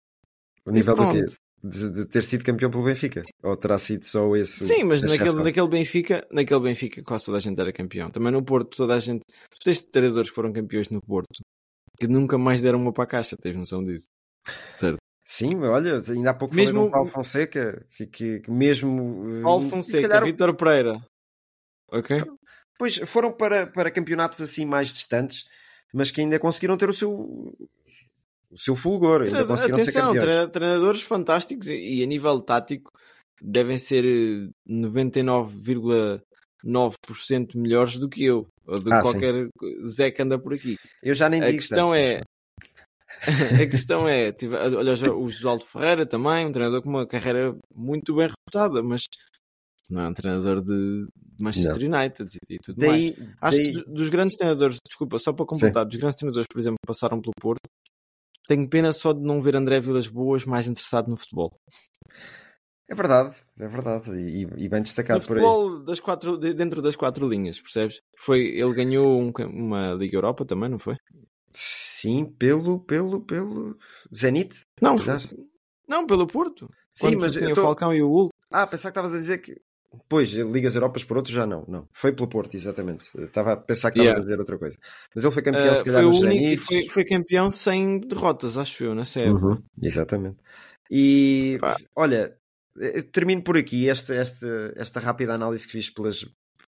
o nível do quê? De, de ter sido campeão pelo Benfica? Ou terá sido só esse? Sim, mas exceção? naquele, naquele Benfica, naquele Benfica quase toda a gente era campeão. Também no Porto, toda a gente. Tu tens treinadores que foram campeões no Porto que nunca mais deram uma para a caixa, tens noção disso? Certo. Sim, olha, ainda há pouco Mesmo- falei do Paulo Fonseca, que, que, que mesmo... eh, Paulo se Fonseca, calhar, Vítor Pereira. Ok? Pois, foram para, para campeonatos assim mais distantes, mas que ainda conseguiram ter o seu, o seu fulgor, ainda Treinador- conseguiram ser Atenção, campeões. treina- treinadores fantásticos e, e a nível tático devem ser eh, 99,9% melhores do que eu, ou do que Ah, sim. qualquer Zé que anda por aqui. Eu já nem A digo questão tanto, é. a questão é, tive- olha o Josualdo Ferreira também, um treinador com uma carreira muito bem reputada, mas não é um treinador de Manchester United e, tudo mais. Daí, Acho daí- que do- dos grandes treinadores, desculpa, só para completar, dos grandes treinadores, por exemplo, passaram pelo Porto, tenho pena só de não ver André Vilas Boas mais interessado no futebol. É verdade, é verdade, e, e bem No destacado por aí. futebol das quatro, de- dentro das quatro linhas, percebes? Foi, ele ganhou um uma Liga Europa também, não foi? Sim, pelo, pelo, pelo Zenit. Não. Não, pelo Porto. Sim, Quando mas tinha eu o tô- Falcão e o Hulk. Ah, pensava que estavas a dizer que. Pois, Ligas Europas por outro já não, não. Foi pelo Porto, exatamente. Eu Estava a pensar que estavas Yeah. a dizer outra coisa. Mas ele foi campeão, Uh, se calhar, foi nos único foi, foi campeão sem derrotas, acho eu, na série. Uhum, exatamente. E Pá. olha, eh, termino por aqui esta, esta, esta rápida análise que fiz pelas,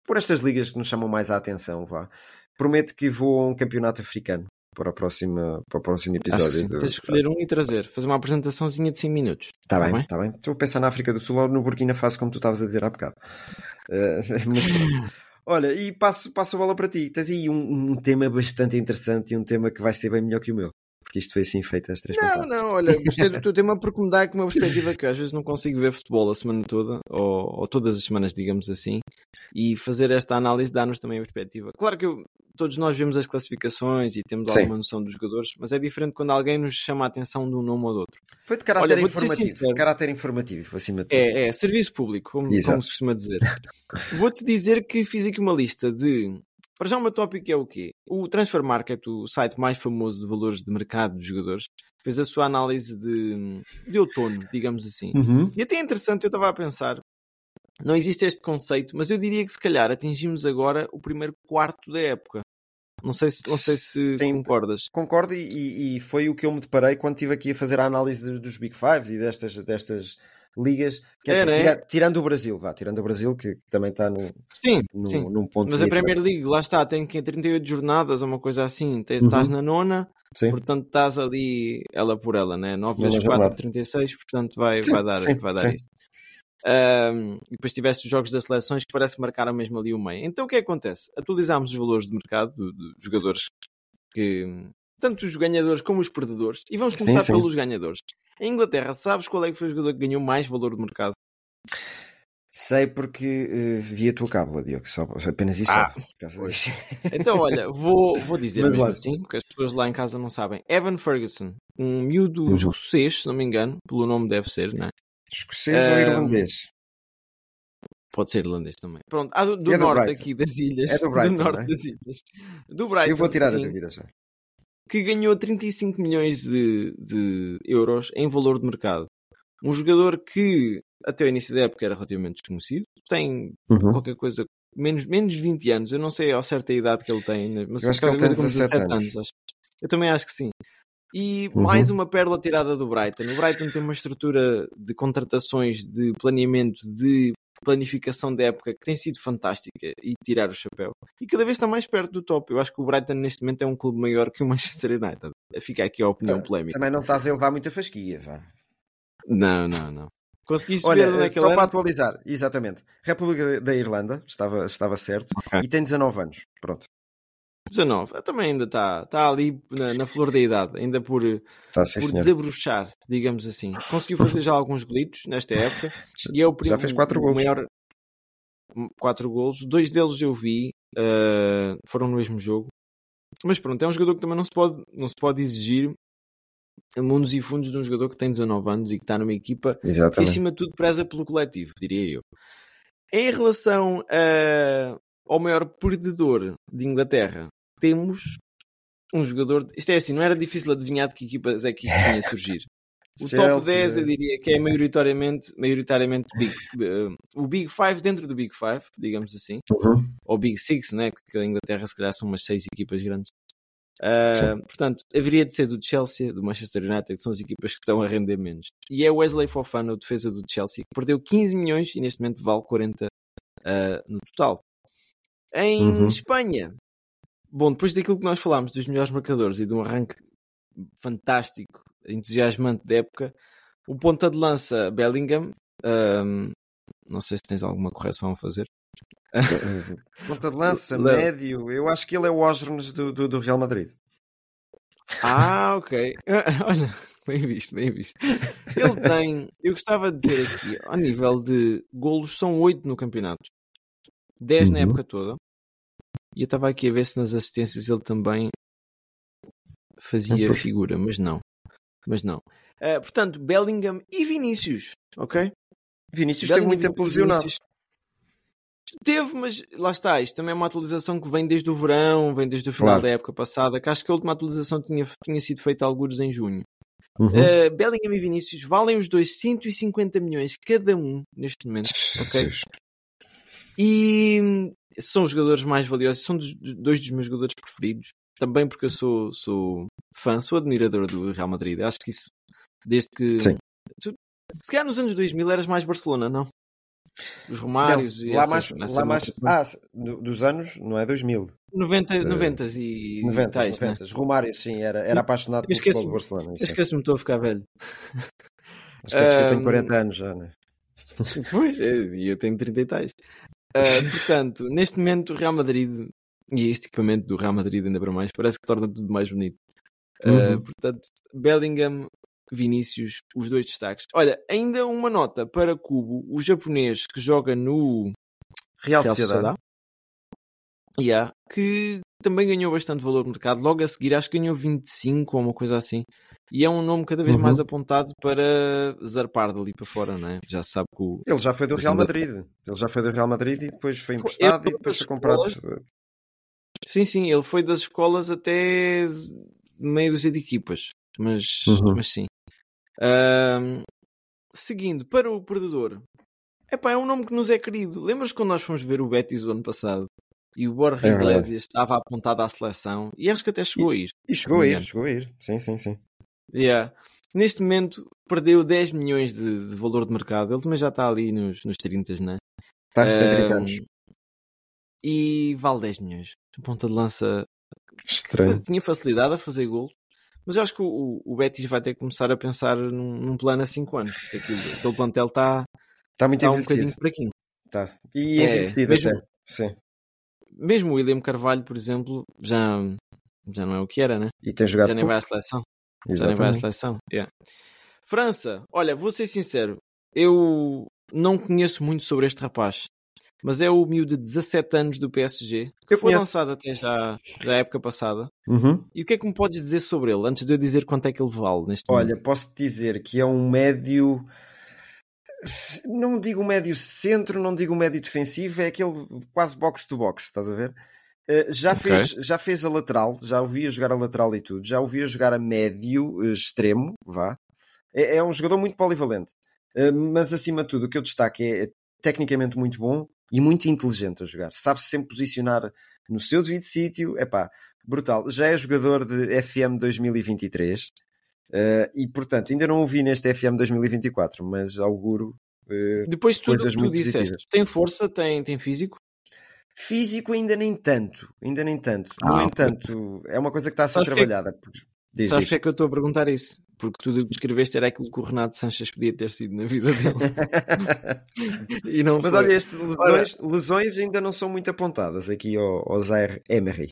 por estas ligas que nos chamam mais a atenção. Vá. Prometo que vou a um campeonato africano para, a próxima, para o próximo Acho que episódio. sim. Tens de escolher um e trazer. Fazer uma apresentaçãozinha de 5 minutos. Tá Tá bem, bem? tá bem. Estou a pensar na África do Sul ou no Burkina Faso, como tu estavas a dizer há bocado. Eh, mas. Olha, e passo, passo a bola para ti. Tens aí um, um tema bastante interessante e um tema que vai ser bem melhor que o meu. Porque isto foi assim feito às três Não, não, olha, gostei do teu tema porque me dá aqui uma perspectiva que às vezes não consigo ver futebol a semana toda, ou, ou todas as semanas, digamos assim, e fazer esta análise dá-nos também a perspectiva. Claro que eu- todos nós vemos as classificações e temos Sim. alguma noção dos jogadores, mas é diferente quando alguém nos chama a atenção de um nome ou de outro. Foi de caráter Olha, informativo. Caráter informativo, acima de tudo. É, é, serviço público, como, como se costuma dizer. Vou-te dizer que fiz aqui uma lista de. Para já, o meu tópico é o quê? O Transfer Market, o site mais famoso de valores de mercado dos jogadores, fez a sua análise de, de outono, digamos assim. Uhum. E até é interessante, eu estava a pensar, não existe este conceito, mas eu diria que se calhar atingimos agora o primeiro quarto da época. Não sei se, não sei se Sim. concordas. Concordo, e- e, foi o que eu me deparei quando estive aqui a fazer a análise dos Big Fives e destas, destas ligas. Era, dizer, é. tira- tirando o Brasil, vá, tirando o Brasil, que também está no, Sim, num, sim. num ponto Mas a. Premier League, lá está, tem que 38 jornadas ou uma coisa assim. Te- Uhum. Estás na nona, Sim. portanto estás ali ela por ela, né? 9 Nona vezes 4, jornada. 36, portanto vai, vai dar, vai dar isso. Um, e depois tiveste os jogos das seleções que parece que marcaram mesmo ali o meio. Então o que é que acontece? Atualizámos os valores de mercado dos jogadores que. Tanto os ganhadores como os perdedores. E vamos começar Sim, sim. pelos ganhadores. Em Inglaterra, sabes qual é que foi o jogador que ganhou mais valor de mercado? Sei porque eh, vi a tua cábula, Diogo. Só, apenas isso. Ah. Então, olha, vou, vou dizer Mas mesmo lá. assim, porque as pessoas lá em casa não sabem. Evan Ferguson, um miúdo Uhum. escocês, se não me engano, pelo nome deve ser, não é? Escocês ou Ahm, irlandês? Pode ser irlandês também. Pronto, ah, do, do É do norte aqui das ilhas. É do Brighton, norte não é? das ilhas. Do Brighton, Eu vou tirar a sim, dúvida já. Que ganhou 35 milhões de, de euros em valor de mercado. Um jogador que até o início da época era relativamente desconhecido, tem Uhum. qualquer coisa, menos, menos de 20 anos, eu não sei ao certo a idade que ele tem, né? mas Eu acho que ele tem coisa como 17 17 anos. acho. Eu também acho que sim. E Uhum. mais uma pérola tirada do Brighton. O Brighton tem uma estrutura de contratações, de planeamento, de planificação da época que tem sido fantástica e tirar o chapéu. E cada vez está mais perto do top. Eu acho que o Brighton neste momento é um clube maior que o Manchester United. Fica aqui a opinião polémica. Também não estás a levar muita fasquia, vá. Não, não, não. Conseguiste Olha, ver onde é que só para atualizar, exatamente. República da Irlanda, estava, estava certo, Ok. e tem 19 anos. Pronto. 19. Também ainda está, está ali na, na flor da idade, ainda por, Está sim, por senhor. desabrochar, digamos assim. Conseguiu fazer já alguns golitos nesta época e é o Já fez quatro o golos. maior quatro golos. Dois deles eu vi, eh, foram no mesmo jogo. Mas pronto, é um jogador que também não se pode, não se pode exigir mundos e fundos de um jogador que tem 19 anos e que está numa equipa que Exatamente. acima de tudo preza pelo coletivo, diria eu. Em relação a- ao maior perdedor de Inglaterra, temos um jogador. Isto é assim, não era difícil adivinhar de que equipas é que isto vinha a surgir. O top Chelsea, 10 eu diria que é maioritariamente, maioritariamente Big, eh, o Big 5 dentro do Big 5, digamos assim, Uhum. ou Big 6, né? porque a Inglaterra se calhar são umas 6 equipas grandes. Ah, portanto, haveria de ser do Chelsea, do Manchester United, que são as equipas que estão a render menos. E é Wesley Fofana, o defesa do Chelsea, que perdeu 15 milhões e neste momento vale 40 ah, no total. Em Uhum. Espanha, bom, depois daquilo que nós falámos dos melhores marcadores e de um arranque fantástico, entusiasmante da época, o ponta de lança Bellingham, ahm, não sei se tens alguma correção a fazer. Ponta de lança, médio. Eu acho que ele é o Osborne do, do, do Real Madrid. Ah, ok. Olha, bem visto, bem visto. Ele tem, eu gostava de ter aqui, ao nível de golos, são 8 no campeonato, 10 na Uhum. época toda. E eu estava aqui a ver se nas assistências ele também fazia Uhum. figura, mas não. Mas não. Ah, portanto, Bellingham e Vinícius, ok? Vinícius teve muito tempo lesionado. Teve, mas lá está, isto também é uma atualização que vem desde o verão, vem desde o final Claro. da época passada, que acho que a última atualização tinha, tinha sido feita alguns em junho. Uhum. Uh, Bellingham e Vinícius valem os dois 150 milhões cada um neste momento. ok? Jesus. E são os jogadores mais valiosos, são dos- dois dos meus jogadores preferidos. Também porque eu sou, sou fã, sou admirador do Real Madrid. Acho que isso, desde que. Sim. Tu- se calhar nos anos 2000 eras mais Barcelona, não? Os Romários Não, e lá essa- mais, lá mais ah, dos anos, não é 2000, 90, 90 e 90, tais, né? 90. Romário, sim, era, era apaixonado pelo futebol do Barcelona. É. esqueço-me, estou a ficar velho. Esquece que eu tenho Ahm, 40 anos já, né? Pois, e eu tenho 30 e tais. Ah, portanto, neste momento, o Real Madrid e este equipamento do Real Madrid, ainda para mais, parece que torna tudo mais bonito. Ah, Uhum. portanto, Bellingham, Vinícius, os dois destaques. Olha, ainda uma nota para Kubo, o japonês que joga no Real, Real Sociedade. Sociedade. Yeah, que também ganhou bastante valor no mercado. Logo a seguir, acho que ganhou 25 ou uma coisa assim. E é um nome cada vez Uhum. mais apontado para zarpar dali para fora, não é? Já se sabe que o, Ele já foi do Real Madrid. Ele já foi do Real Madrid e depois foi emprestado e depois foi comprado. escolas- Sim, sim, ele foi das escolas até meio dúzia de equipas, mas, Uhum. mas sim. Ahm, seguindo, para o perdedor, epá, é um nome que nos é querido. Lembras quando nós fomos ver o Betis o ano passado e o Borja É. Iglesias estava apontado à seleção e acho que até chegou a ir. E chegou a ir, chegou a ir. Sim, sim, sim. Yeah. Neste momento perdeu 10 milhões de, de valor de mercado. Ele também já está ali nos, nos 30, né? Tá, tem 30 Ahm, anos. E vale 10 milhões. Ponta de lança Estranho. Tinha facilidade a fazer gol. Mas eu acho que o, o Betis vai ter que começar a pensar num, num plano a 5 anos. Aquilo, aquele plantel está Está muito está um envelhecido. bocadinho fraquinho. Tá. E É, envelhecido mesmo- até. Sim. Mesmo o William Carvalho, por exemplo, já, já não é o que era, né? E tem jogado Já nem pouco. vai à seleção. Já nem vai à Exatamente. seleção. yeah. França, olha, vou ser sincero, eu não conheço muito sobre este rapaz, mas é o miúdo de 17 anos do PSG, que Eu foi conheço. lançado até já, já a época passada. Uhum. E o que é que me podes dizer sobre ele, antes de eu dizer quanto é que ele vale neste momento? Olha, posso dizer que é um médio. Não digo médio centro, não digo médio defensivo, é aquele quase box to box, estás a ver? Eh, já, Ok. fez, já fez a lateral, já a jogar a lateral e tudo, já ouvi a jogar a médio, eh, extremo, vá. É, é um jogador muito polivalente, Eh, mas acima de tudo, o que eu destaco é, é tecnicamente muito bom e muito inteligente a jogar. Sabe-se sempre posicionar no seu devido sítio, é pá, brutal. Já é jogador de FM 2023. Uh, e portanto, ainda não o vi neste FM 2024, mas auguro uh, Depois de tudo o que tu disseste, positivas. tem força, tem, tem físico? Físico ainda nem tanto, ainda nem tanto. Ah, no ok. entanto, é uma coisa que está a ser é que- trabalhada. Diz, Sabes porque é que eu estou a perguntar isso? Porque tudo o que descreveste era aquilo que o Renato Sanches podia ter sido na vida dele. e não Mas foi. olha, este lesões, lesões ainda não são muito apontadas aqui ao, ao Zaire Emery.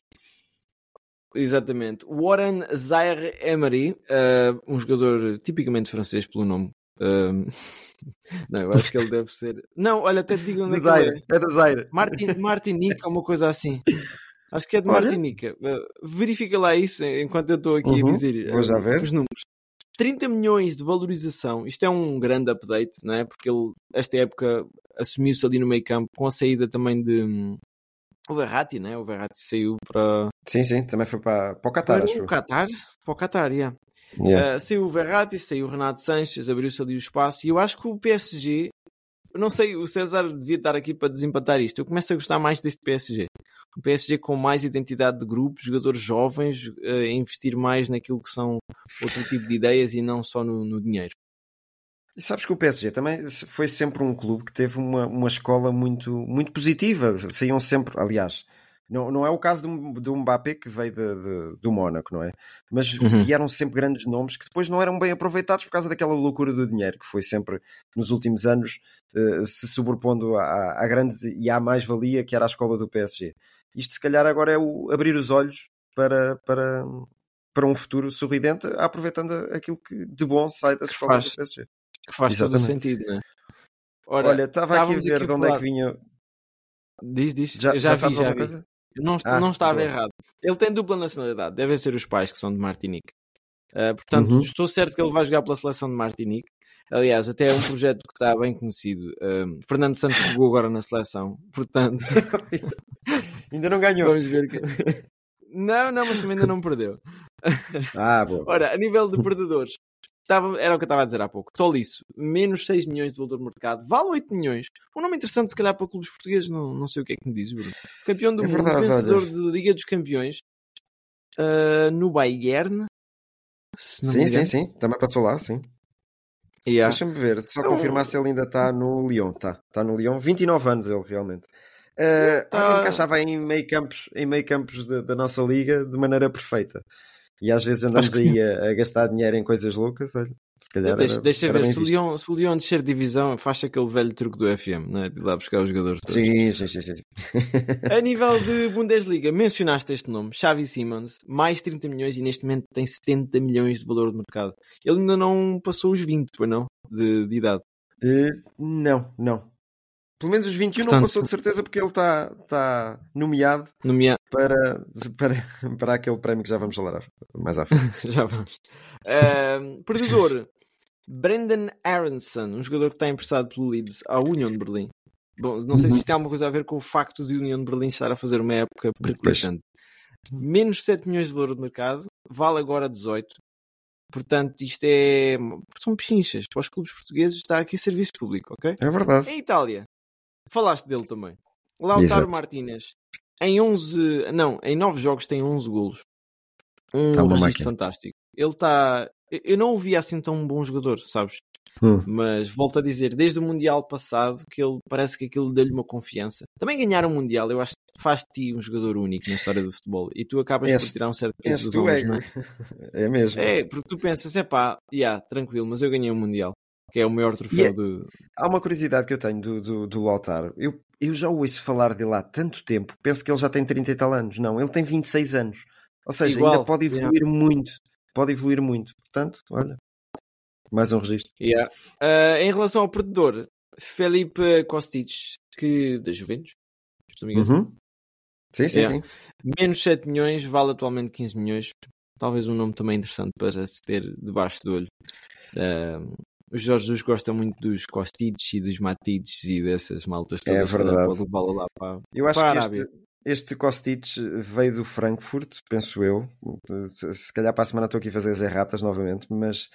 Exatamente. Warren Zaire Emery, eh, um jogador tipicamente francês pelo nome. Um, não, eu acho que ele deve ser. Não, olha, até te digo onde Do é que é. é do Zaire. Martin, Martinique ou uma coisa assim. Acho que é de Olha. Martinica. Uh, verifica lá isso enquanto eu estou aqui Uhum, a dizer vou já ver. os números. 30 milhões de valorização. Isto é um grande update, não é? Porque ele, esta época, assumiu-se ali no meio campo com a saída também de. O Verratti, né? O Verratti saiu para, Sim, sim, também foi para, para o Qatar, para acho. o. Qatar. Para o Qatar, yeah. Yeah. Uh, saiu o Verratti, saiu o Renato Sanches, abriu-se ali o espaço. E eu acho que o PSG, eu não sei, o César devia estar aqui para desempatar isto. Eu começo a gostar mais deste PSG. O PSG com mais identidade de grupo, jogadores jovens, uh, a investir mais naquilo que são outro tipo de ideias e não só no, no dinheiro. E sabes que o PSG também foi sempre um clube que teve uma, uma escola muito, muito positiva. Saíam sempre, aliás, não, não é o caso do, do Mbappé que veio de, de- do Mónaco, não é? Mas Uhum. vieram sempre grandes nomes que depois não eram bem aproveitados por causa daquela loucura do dinheiro que foi sempre nos últimos anos eh, se sobrepondo à, à grande e à mais-valia que era a escola do PSG. Isto se calhar agora é o abrir os olhos para, para, para um futuro sorridente, aproveitando aquilo que de bom sai da Que escola faz. do PSG. Que faz todo o sentido, não é? Ora, Olha, estava aqui a ver aqui de onde é que vinha. diz, diz. Já, Eu já, já, vi, já vi. coisa? Não, Ah, não estava boa. errado. Ele tem dupla nacionalidade. Devem ser os pais que são de Martinique. Uh, portanto, Uhum. estou certo que ele vai jogar pela seleção de Martinique. Aliás, até é um projeto que está bem conhecido. Um, Fernando Santos jogou agora na seleção. Portanto, Ainda não ganhou. vamos ver que. Não, não, mas também ainda não perdeu. Ah, boa. Ora, a nível de perdedores, estava, era o que eu estava a dizer há pouco. Tolisso, menos 6 milhões de valor de mercado, vale 8 milhões. Um nome interessante, se calhar, para clubes portugueses, não, não sei o que é que me diz, Bruno. Campeão do É mundo, verdade, vencedor de Liga dos Campeões, ah, no Bayern. Sim, sim, sim. Também passou lá, sim. Yeah. Deixa-me ver, só Não. confirmar se ele ainda está no Lyon. Está, está no Lyon. 29 anos ele, realmente. Uh, Tá. encaixava em meio campos, em meio campos da, da nossa liga de maneira perfeita. E às vezes andamos aí a, a gastar dinheiro em coisas loucas. Olha, se calhar Deixa, era- deixa era ver, se o. Leão, se o descer divisão, faz aquele velho truque do FM, né? de lá buscar os jogadores todos. Sim, sim, sim. sim. A nível de Bundesliga, mencionaste este nome, Xavi Simons, mais 30 milhões e neste momento tem 70 milhões de valor de mercado. Ele ainda não passou os 20, pois não? De, de idade. Uh, não, não. Pelo menos os 21 não Portanto- passou de certeza porque ele está, está nomeado Nomea... para, para, para aquele prémio que já vamos falar mais à frente. Já vamos. Ahm, perdedor, Brendan Aronson, um jogador que está emprestado pelo Leeds à Union de Berlim. Bom, não sei se isto tem alguma coisa a ver com o facto de Union de Berlim estar a fazer uma época periclitante. Menos 7 milhões de valor de mercado, vale agora 18. Portanto, isto é. São pechinchas. Para os clubes portugueses está aqui serviço público, ok? É verdade. Em Itália, falaste dele também. Lautaro Exato. Martínez, em 11, não, em 9 jogos tem 11 golos. Um Tá registro fantástico. Ele está. Eu não o vi assim tão bom jogador, sabes? Hum. Mas volto a dizer, desde o Mundial passado, que ele parece que aquilo deu-lhe uma confiança. Também ganhar o Mundial, eu acho que faz de ti um jogador único na história do futebol. E tu acabas És- por tirar um certo peso dos ombros, é, não é? é mesmo. É, porque tu pensas, é pá, yeah, tranquilo, mas eu ganhei o Mundial. Que é o maior troféu é- de. Há uma curiosidade que eu tenho do, do, do Lautaro. Eu, eu já ouço falar dele há tanto tempo. Penso que ele já tem 30 e tal anos. Não, ele tem 26 anos. Ou seja, Igual, ainda pode evoluir muito. Pode evoluir muito. Portanto, olha. Mais um registro. Yeah. Ah, em relação ao perdedor, Felipe Kostic, que da Juventus, se Uhum. Sim, sim, Yeah. sim. menos 7 milhões, vale atualmente 15 milhões. Talvez um nome também interessante para se ter debaixo do olho. Ah, o Jorge Jesus gosta muito dos Kostics e dos Matics e dessas maltas É todas. que verdade. Pode levá-la lá para, Eu acho para que este, este Kostic veio do Frankfurt, penso eu. Se calhar para a semana estou aqui a fazer as erratas novamente, mas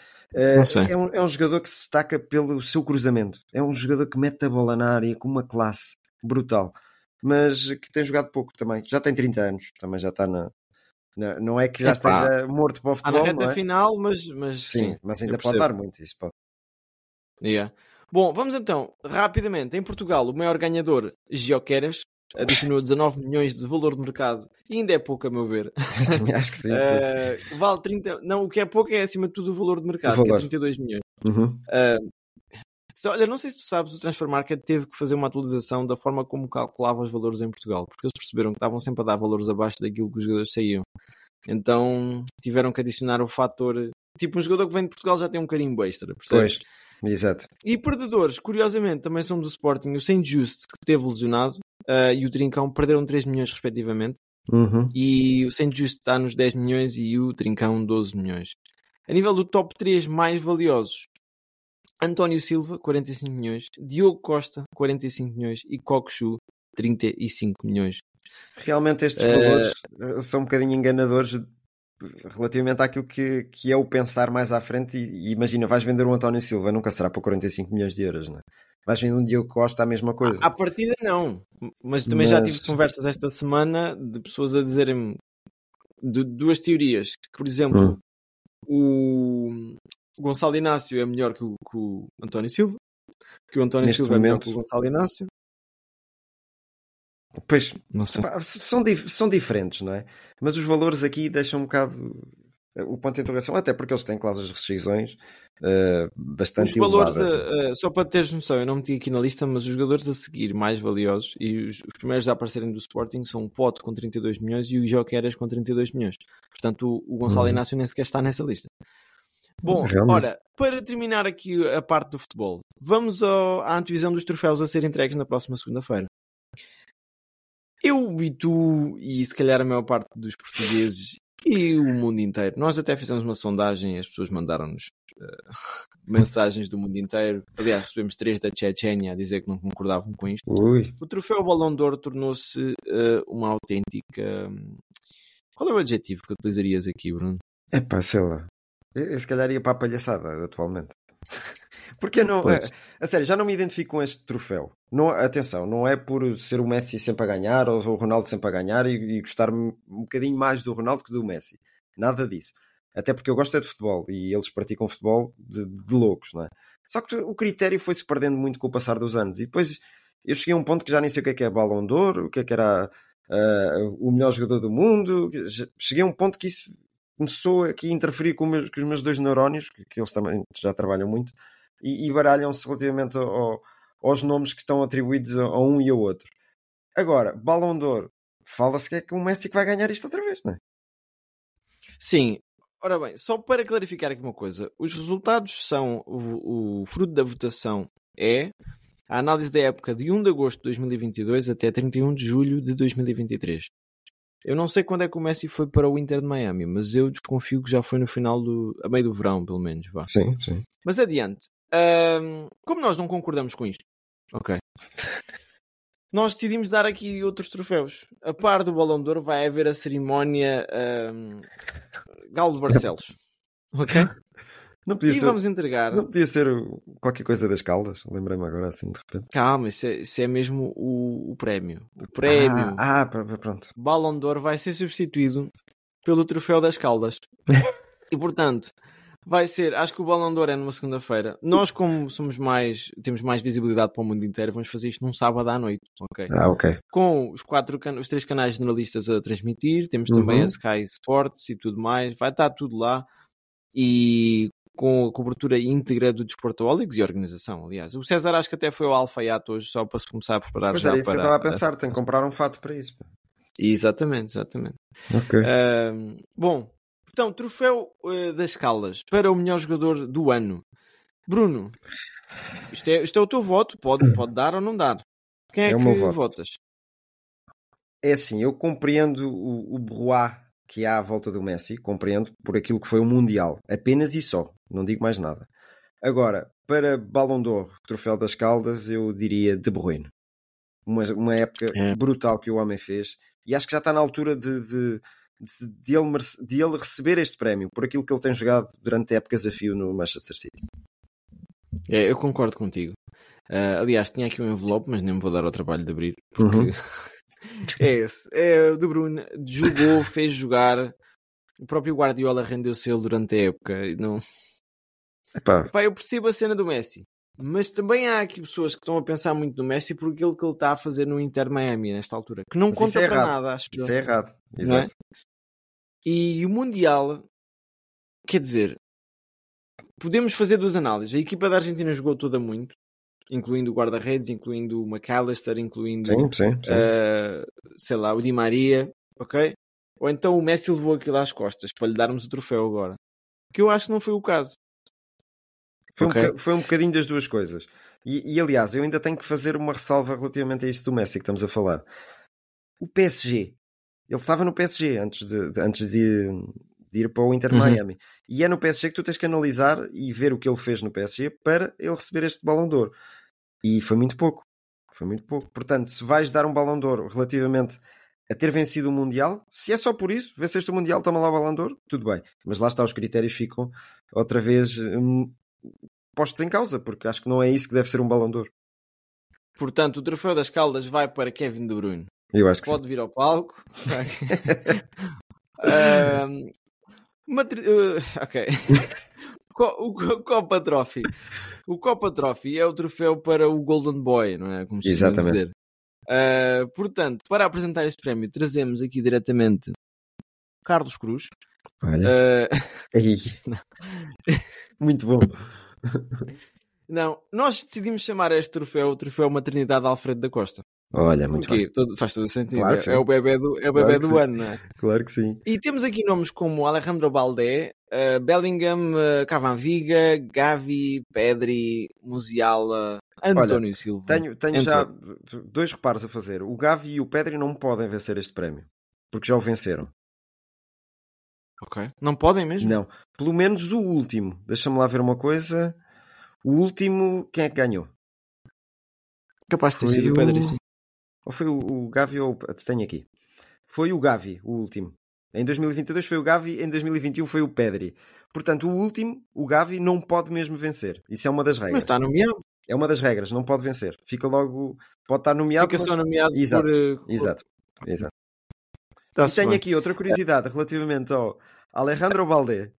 sei. é, um, é um jogador que se destaca pelo seu cruzamento. É um jogador que mete a bola na área com uma classe brutal, mas que tem jogado pouco também. Já tem 30 anos, também já está na. na- não é que já Epá. esteja morto para o Está na futebol, reta é? final, mas, mas Sim, sim. mas ainda pode dar muito. Isso pode. Yeah. Bom, vamos então, rapidamente. Em Portugal, o maior ganhador, Gioqueras, adicionou 19 milhões de valor de mercado e ainda é pouco, a meu ver. Também acho que sim. Eh, vale 30. Não, o que é pouco é acima de tudo o valor de mercado, que é valor. 32 milhões. Uhum. Se- olha, não sei se tu sabes, o Transfer Market teve que fazer uma atualização da forma como calculava os valores em Portugal, porque eles perceberam que estavam sempre a dar valores abaixo daquilo que os jogadores saíam. Então tiveram que adicionar o fator. Tipo, um jogador que vem de Portugal já tem um carimbo extra, percebes? Pois, exato. E perdedores, curiosamente, também são do Sporting. O Saint Just, que teve lesionado, eh, e o Trincão perderam 3 milhões, respectivamente. Uhum. E o Saint Just está nos 10 milhões e o Trincão 12 milhões. A nível do top 3 mais valiosos, António Silva, 45 milhões, Diogo Costa, 45 milhões e Cockchu, 35 milhões. Realmente estes Eh, valores eh, são um bocadinho enganadores relativamente àquilo que, que é o pensar mais à frente. E, e imagina, vais vender um António Silva, nunca será por 45 milhões de euros, não é? Vais vender um Diogo Costa, a mesma coisa. À partida, não. Mas também já Mas- tive conversas esta semana de pessoas a dizerem de duas teorias. Que, por exemplo, Hum. o Gonçalo Inácio é melhor que o, que o António Silva. Que o António Neste Silva é melhor momento. que o Gonçalo Inácio. Pois, Não sei. pá, são, dif- são diferentes, não é? Mas os valores aqui deixam um bocado eh, o ponto de interrogação, até porque eles têm cláusulas de restrições eh, bastante Os valores, a- a- só para teres noção, eu não meti aqui na lista, mas os jogadores a seguir mais valiosos e os, os primeiros a aparecerem do Sporting são o Pote com 32 milhões e o Joqueras com 32 milhões. Portanto, o, o Gonçalo Uhum. Inácio nem sequer está nessa lista. Bom, Realmente. ora, para terminar aqui a parte do futebol, vamos ao- à antevisão dos troféus a serem entregues na próxima segunda-feira. Eu e tu, e se calhar a maior parte dos portugueses e o mundo inteiro, nós até fizemos uma sondagem, as pessoas mandaram-nos eh, mensagens do mundo inteiro. Aliás, recebemos três da Chechênia a dizer que não concordavam com isto. Ui, O troféu Balão de Ouro tornou-se eh, uma autêntica. Qual é o adjetivo que utilizarias aqui, Bruno? é pá, sei lá. Eu, eu se calhar ia para a palhaçada atualmente. Porque não, Pois. a, a sério, já não me identifico com este troféu. Não, atenção, não é por ser o Messi sempre a ganhar ou o Ronaldo sempre a ganhar e, e gostar um bocadinho mais do Ronaldo que do Messi. Nada disso. Até porque eu gosto é de futebol e eles praticam futebol de, de loucos, não é? Só que o critério foi-se perdendo muito com o passar dos anos. E depois eu cheguei a um ponto que já nem sei o que é que é Ballon d'Or, o que é que era ah, o melhor jogador do mundo. Cheguei a um ponto que isso começou aqui a interferir com, com os meus dois neurónios, que, que eles também já trabalham muito, e, e baralham-se relativamente ao- aos nomes que estão atribuídos a, a um e ao outro. Agora, Ballon d'Or, fala-se que é que o Messi que vai ganhar isto outra vez, não é? Sim. Ora bem, só para clarificar aqui uma coisa: os resultados são. O, o fruto da votação é a análise da época de 1 de agosto de 2022 até 31 de julho de 2023. Eu não sei quando é que o Messi foi para o Inter de Miami, mas eu desconfio que já foi no final do. a meio do verão, pelo menos. Vá. Sim, sim. Mas adiante. Ahm, como nós não concordamos com isto, ok. Nós decidimos dar aqui outros troféus. A par do Balão de Ouro vai haver a cerimónia ahm, Galo de Barcelos. Ok? Não podia, E ser, vamos entregar. não podia ser qualquer coisa das caldas, lembrei-me agora assim de repente. Calma, isso é, isso é mesmo o, o prémio. O prémio Ah, ah, pr- pr- pronto. Balão de Ouro vai ser substituído pelo troféu das Caldas. e portanto, vai ser, acho que o Balão de Ouro é numa segunda-feira. Nós, como somos mais, temos mais visibilidade para o mundo inteiro, vamos fazer isto num sábado à noite, ok? Ah, ok. Com os quatro, can- os três canais generalistas a transmitir, temos também Uhum. a Sky Sports e tudo mais, vai estar tudo lá. E com a cobertura íntegra do Desportaholics e organização, aliás. O César acho que até foi ao Alfaiate hoje só para se começar a preparar Mas já era isso que eu para estava a pensar, essa- tenho que comprar um fato para isso. Exatamente, exatamente. Ok. Ahm, bom, então, troféu eh, das Caldas para o melhor jogador do ano. Bruno, isto é, isto é o teu voto, pode, pode dar ou não dar. Quem é, É que voto. votas? É assim, eu compreendo o, o que há à volta do Messi, compreendo por aquilo que foi o Mundial, apenas e só, não digo mais nada. Agora, para Ballon d'Or, Troféu das Caldas, eu diria De Bruyne. Uma, uma época É. brutal que o homem fez e acho que já está na altura de, de, de, de ele, de ele receber este prémio por aquilo que ele tem jogado durante épocas a fio no Manchester City. É, eu concordo contigo. Ah, aliás, tinha aqui um envelope, mas nem me vou dar ao trabalho de abrir, porque Uhum. é esse. É o De Bruyne, jogou, fez jogar. O próprio Guardiola rendeu-se ele durante a época. e Não... Epá, Pá, eu percebo a cena do Messi, mas também há aqui pessoas que estão a pensar muito no Messi por aquilo que ele está a fazer no Inter Miami nesta altura, que não Mas conta é para errado. nada, acho isso eu. é errado. É? Exato. E o Mundial, quer dizer, podemos fazer duas análises. A equipa da Argentina jogou toda muito, incluindo o guarda-redes, incluindo o McAllister, incluindo, Sim, sim, sim. eh, sei lá, o Di Maria, ok? Ou então o Messi levou aquilo às costas para lhe darmos o troféu agora. Que eu acho que não foi o caso. Foi, Ok. um foi um bocadinho das duas coisas. E, e, aliás, eu ainda tenho que fazer uma ressalva relativamente a isso do Messi que estamos a falar. O PSG, ele estava no PSG antes de, de- antes de, de ir para o Inter Uhum. Miami. E é no PSG que tu tens que analisar e ver o que ele fez no PSG para ele receber este balão de ouro. E foi muito pouco. Foi muito pouco. Portanto, se vais dar um balão de ouro relativamente a ter vencido o Mundial, se é só por isso, venceste o Mundial, toma lá o balão de ouro, tudo bem. Mas lá está, os critérios ficam outra vez hum, postos em causa, porque acho que não é isso que deve ser um balão de ouro. Portanto, o troféu das Caldas vai para Kevin De Bruyne. Eu acho que Pode vir ao palco. Ahm, uma tri- uh, ok. O Co- Copa Trophy. O Copa Trophy é o troféu para o Golden Boy, não é? Como se Exatamente. dizer. Ah, portanto, para apresentar este prémio, trazemos aqui diretamente Carlos Cruz. sim. Olha. Aí. Muito bom. não, nós decidimos chamar este troféu o Troféu Maternidade Alfredo da Costa. Olha, muito Porquê? bem. Todo- faz todo sentido. Claro sim. é o bebê do, é o Claro bebê que do ano, não é? Claro que sim. E temos aqui nomes como Alejandro Baldé, eh, Bellingham, uh, Cavaviga, Gavi, Pedri, Musiala, António Silva. Tenho, tenho já dois reparos a fazer. O Gavi e o Pedri não podem vencer este prémio. Porque já o venceram. Ok. Não podem mesmo? Não. Pelo menos o último. Deixa-me lá ver uma coisa. O último, quem é que ganhou? Capaz de ter sido o Pedri, sim. Ou foi o, o Gavi ou o... Tenho aqui. Foi o Gavi, o último. Em 2022 foi o Gavi, em 2021 foi o Pedri. Portanto, o último, o Gavi, não pode mesmo vencer. Isso é uma das regras. Mas está nomeado. É uma das regras, não pode vencer. Fica logo. Pode estar nomeado. Fica mas- só nomeado Exato, por... eh, por- Exato. Exato. E tenho bem. aqui outra curiosidade relativamente ao Alejandro Balde.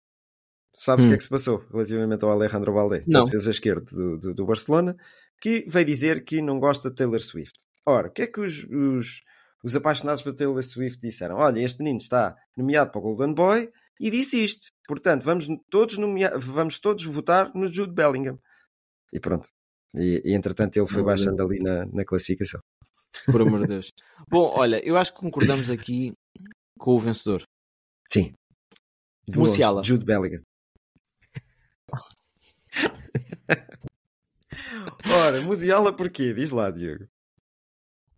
Sabes o Hum. que é que se passou relativamente ao Alejandro Balde? Não. Defesa esquerdo do, do, do Barcelona, que veio dizer que não gosta de Taylor Swift. Ora, o que é que os, os, os apaixonados por Taylor Swift disseram? Olha, este menino está nomeado para o Golden Boy e disse isto. Portanto, vamos todos, nomea... vamos todos votar no Jude Bellingham. E pronto. E, e entretanto ele foi baixando ali na, na classificação. Por amor de Deus. Bom, olha, eu acho que concordamos aqui com o vencedor. Sim. De Musiala. Jude Bellingham. Ora, Musiala porquê? Diz lá, Diogo.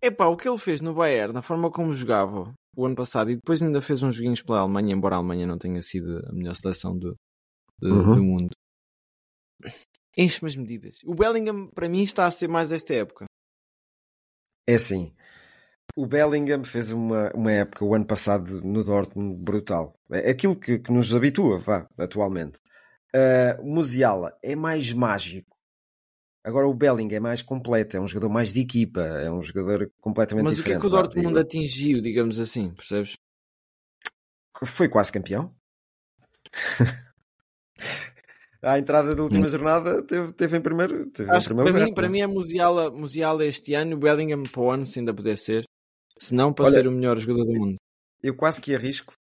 Epá, o que ele fez no Bayern, na forma como jogava o ano passado, e depois ainda fez uns joguinhos pela Alemanha, embora a Alemanha não tenha sido a melhor seleção do, de- Uhum. do mundo. Enche-me as medidas. O Bellingham, para mim, está a ser mais esta época. É assim. O Bellingham fez uma, uma época, o ano passado, no Dortmund, brutal. É aquilo que, que nos habitua, vá, atualmente. Uh, Musiala é mais mágico. Agora o Bellingham é mais completo, é um jogador mais de equipa, é um jogador completamente Mas o que é diferente. que o Dortmund digo. atingiu, digamos assim, percebes? Foi quase campeão. à entrada da última jornada teve, teve em primeiro, teve em. Acho que primeiro para lugar. mim, para mim é Musiala, Musiala este ano, o Bellingham para o ano, se ainda puder ser. Se não, para Olha- ser o melhor jogador do mundo. Eu quase que arrisco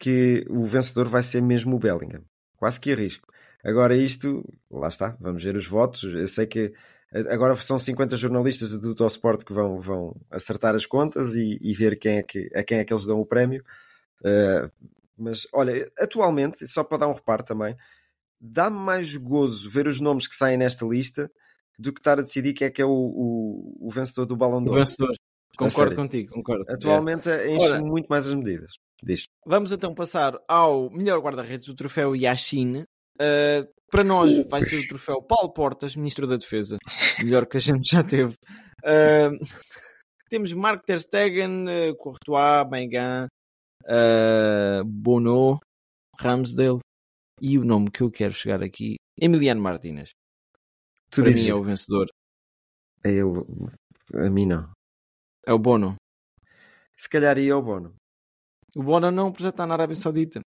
que o vencedor vai ser mesmo o Bellingham. Quase que arrisco. Agora isto, lá está, vamos ver os votos. Eu sei que agora são 50 jornalistas do Autosport que vão, vão acertar as contas e, e ver quem é que, a quem é que eles dão o prémio. Uh, mas olha, atualmente, só para dar um reparo também, dá-me mais gozo ver os nomes que saem nesta lista do que estar a decidir quem é que é o, o, o vencedor do Balão de O vencedor. Concordo contigo, concordo. Atualmente é. enche muito mais as medidas. Diz. Vamos então passar ao melhor guarda-redes do troféu Yashin. Uh, para nós uh, vai ser o troféu Paulo Portas, Ministro da Defesa. Melhor que a gente já teve. Uh, temos Mark Ter Stegen, uh, Courtois, Bengan, uh, Bono, Ramsdale e o nome que eu quero chegar aqui, Emiliano Martínez. Tu para mim é o vencedor. É ele. A mim não. É o Bono. Se calhar ia o Bono. O Bono não, porque já está na Arábia Saudita.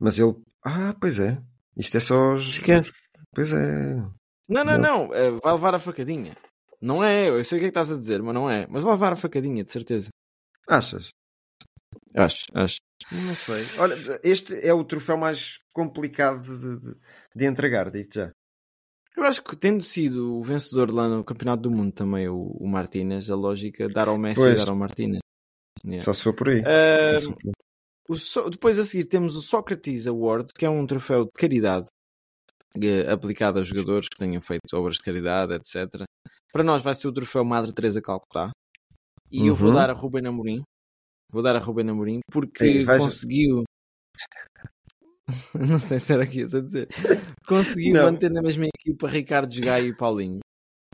Mas ele. Ah, pois é. Isto é só. Esquece. Pois é. Não, não, não. É, vai levar a facadinha. Não é, eu sei o que é que estás a dizer, mas não é. Mas vai levar a facadinha, de certeza. Achas? Acho, acho. Não sei. Olha, este é o troféu mais complicado de, de, de entregar, digo já. Eu acho que tendo sido o vencedor lá no Campeonato do Mundo também, o, o Martínez, a lógica dar ao Messi pois. e dar ao Martínez. Yeah. Só se for por aí. Uh, o depois a seguir temos o Socrates Awards, que é um troféu de caridade uh, aplicado a jogadores que tenham feito obras de caridade, etc. Para nós vai ser o troféu Madre Teresa Calcutá. E uhum. eu vou uhum. dar a Ruben Amorim. Vou dar a Ruben Amorim porque Ei, vais... conseguiu. não sei se era aqui a dizer. Conseguiu não. manter na mesma equipa Ricardo Gai e Paulinho.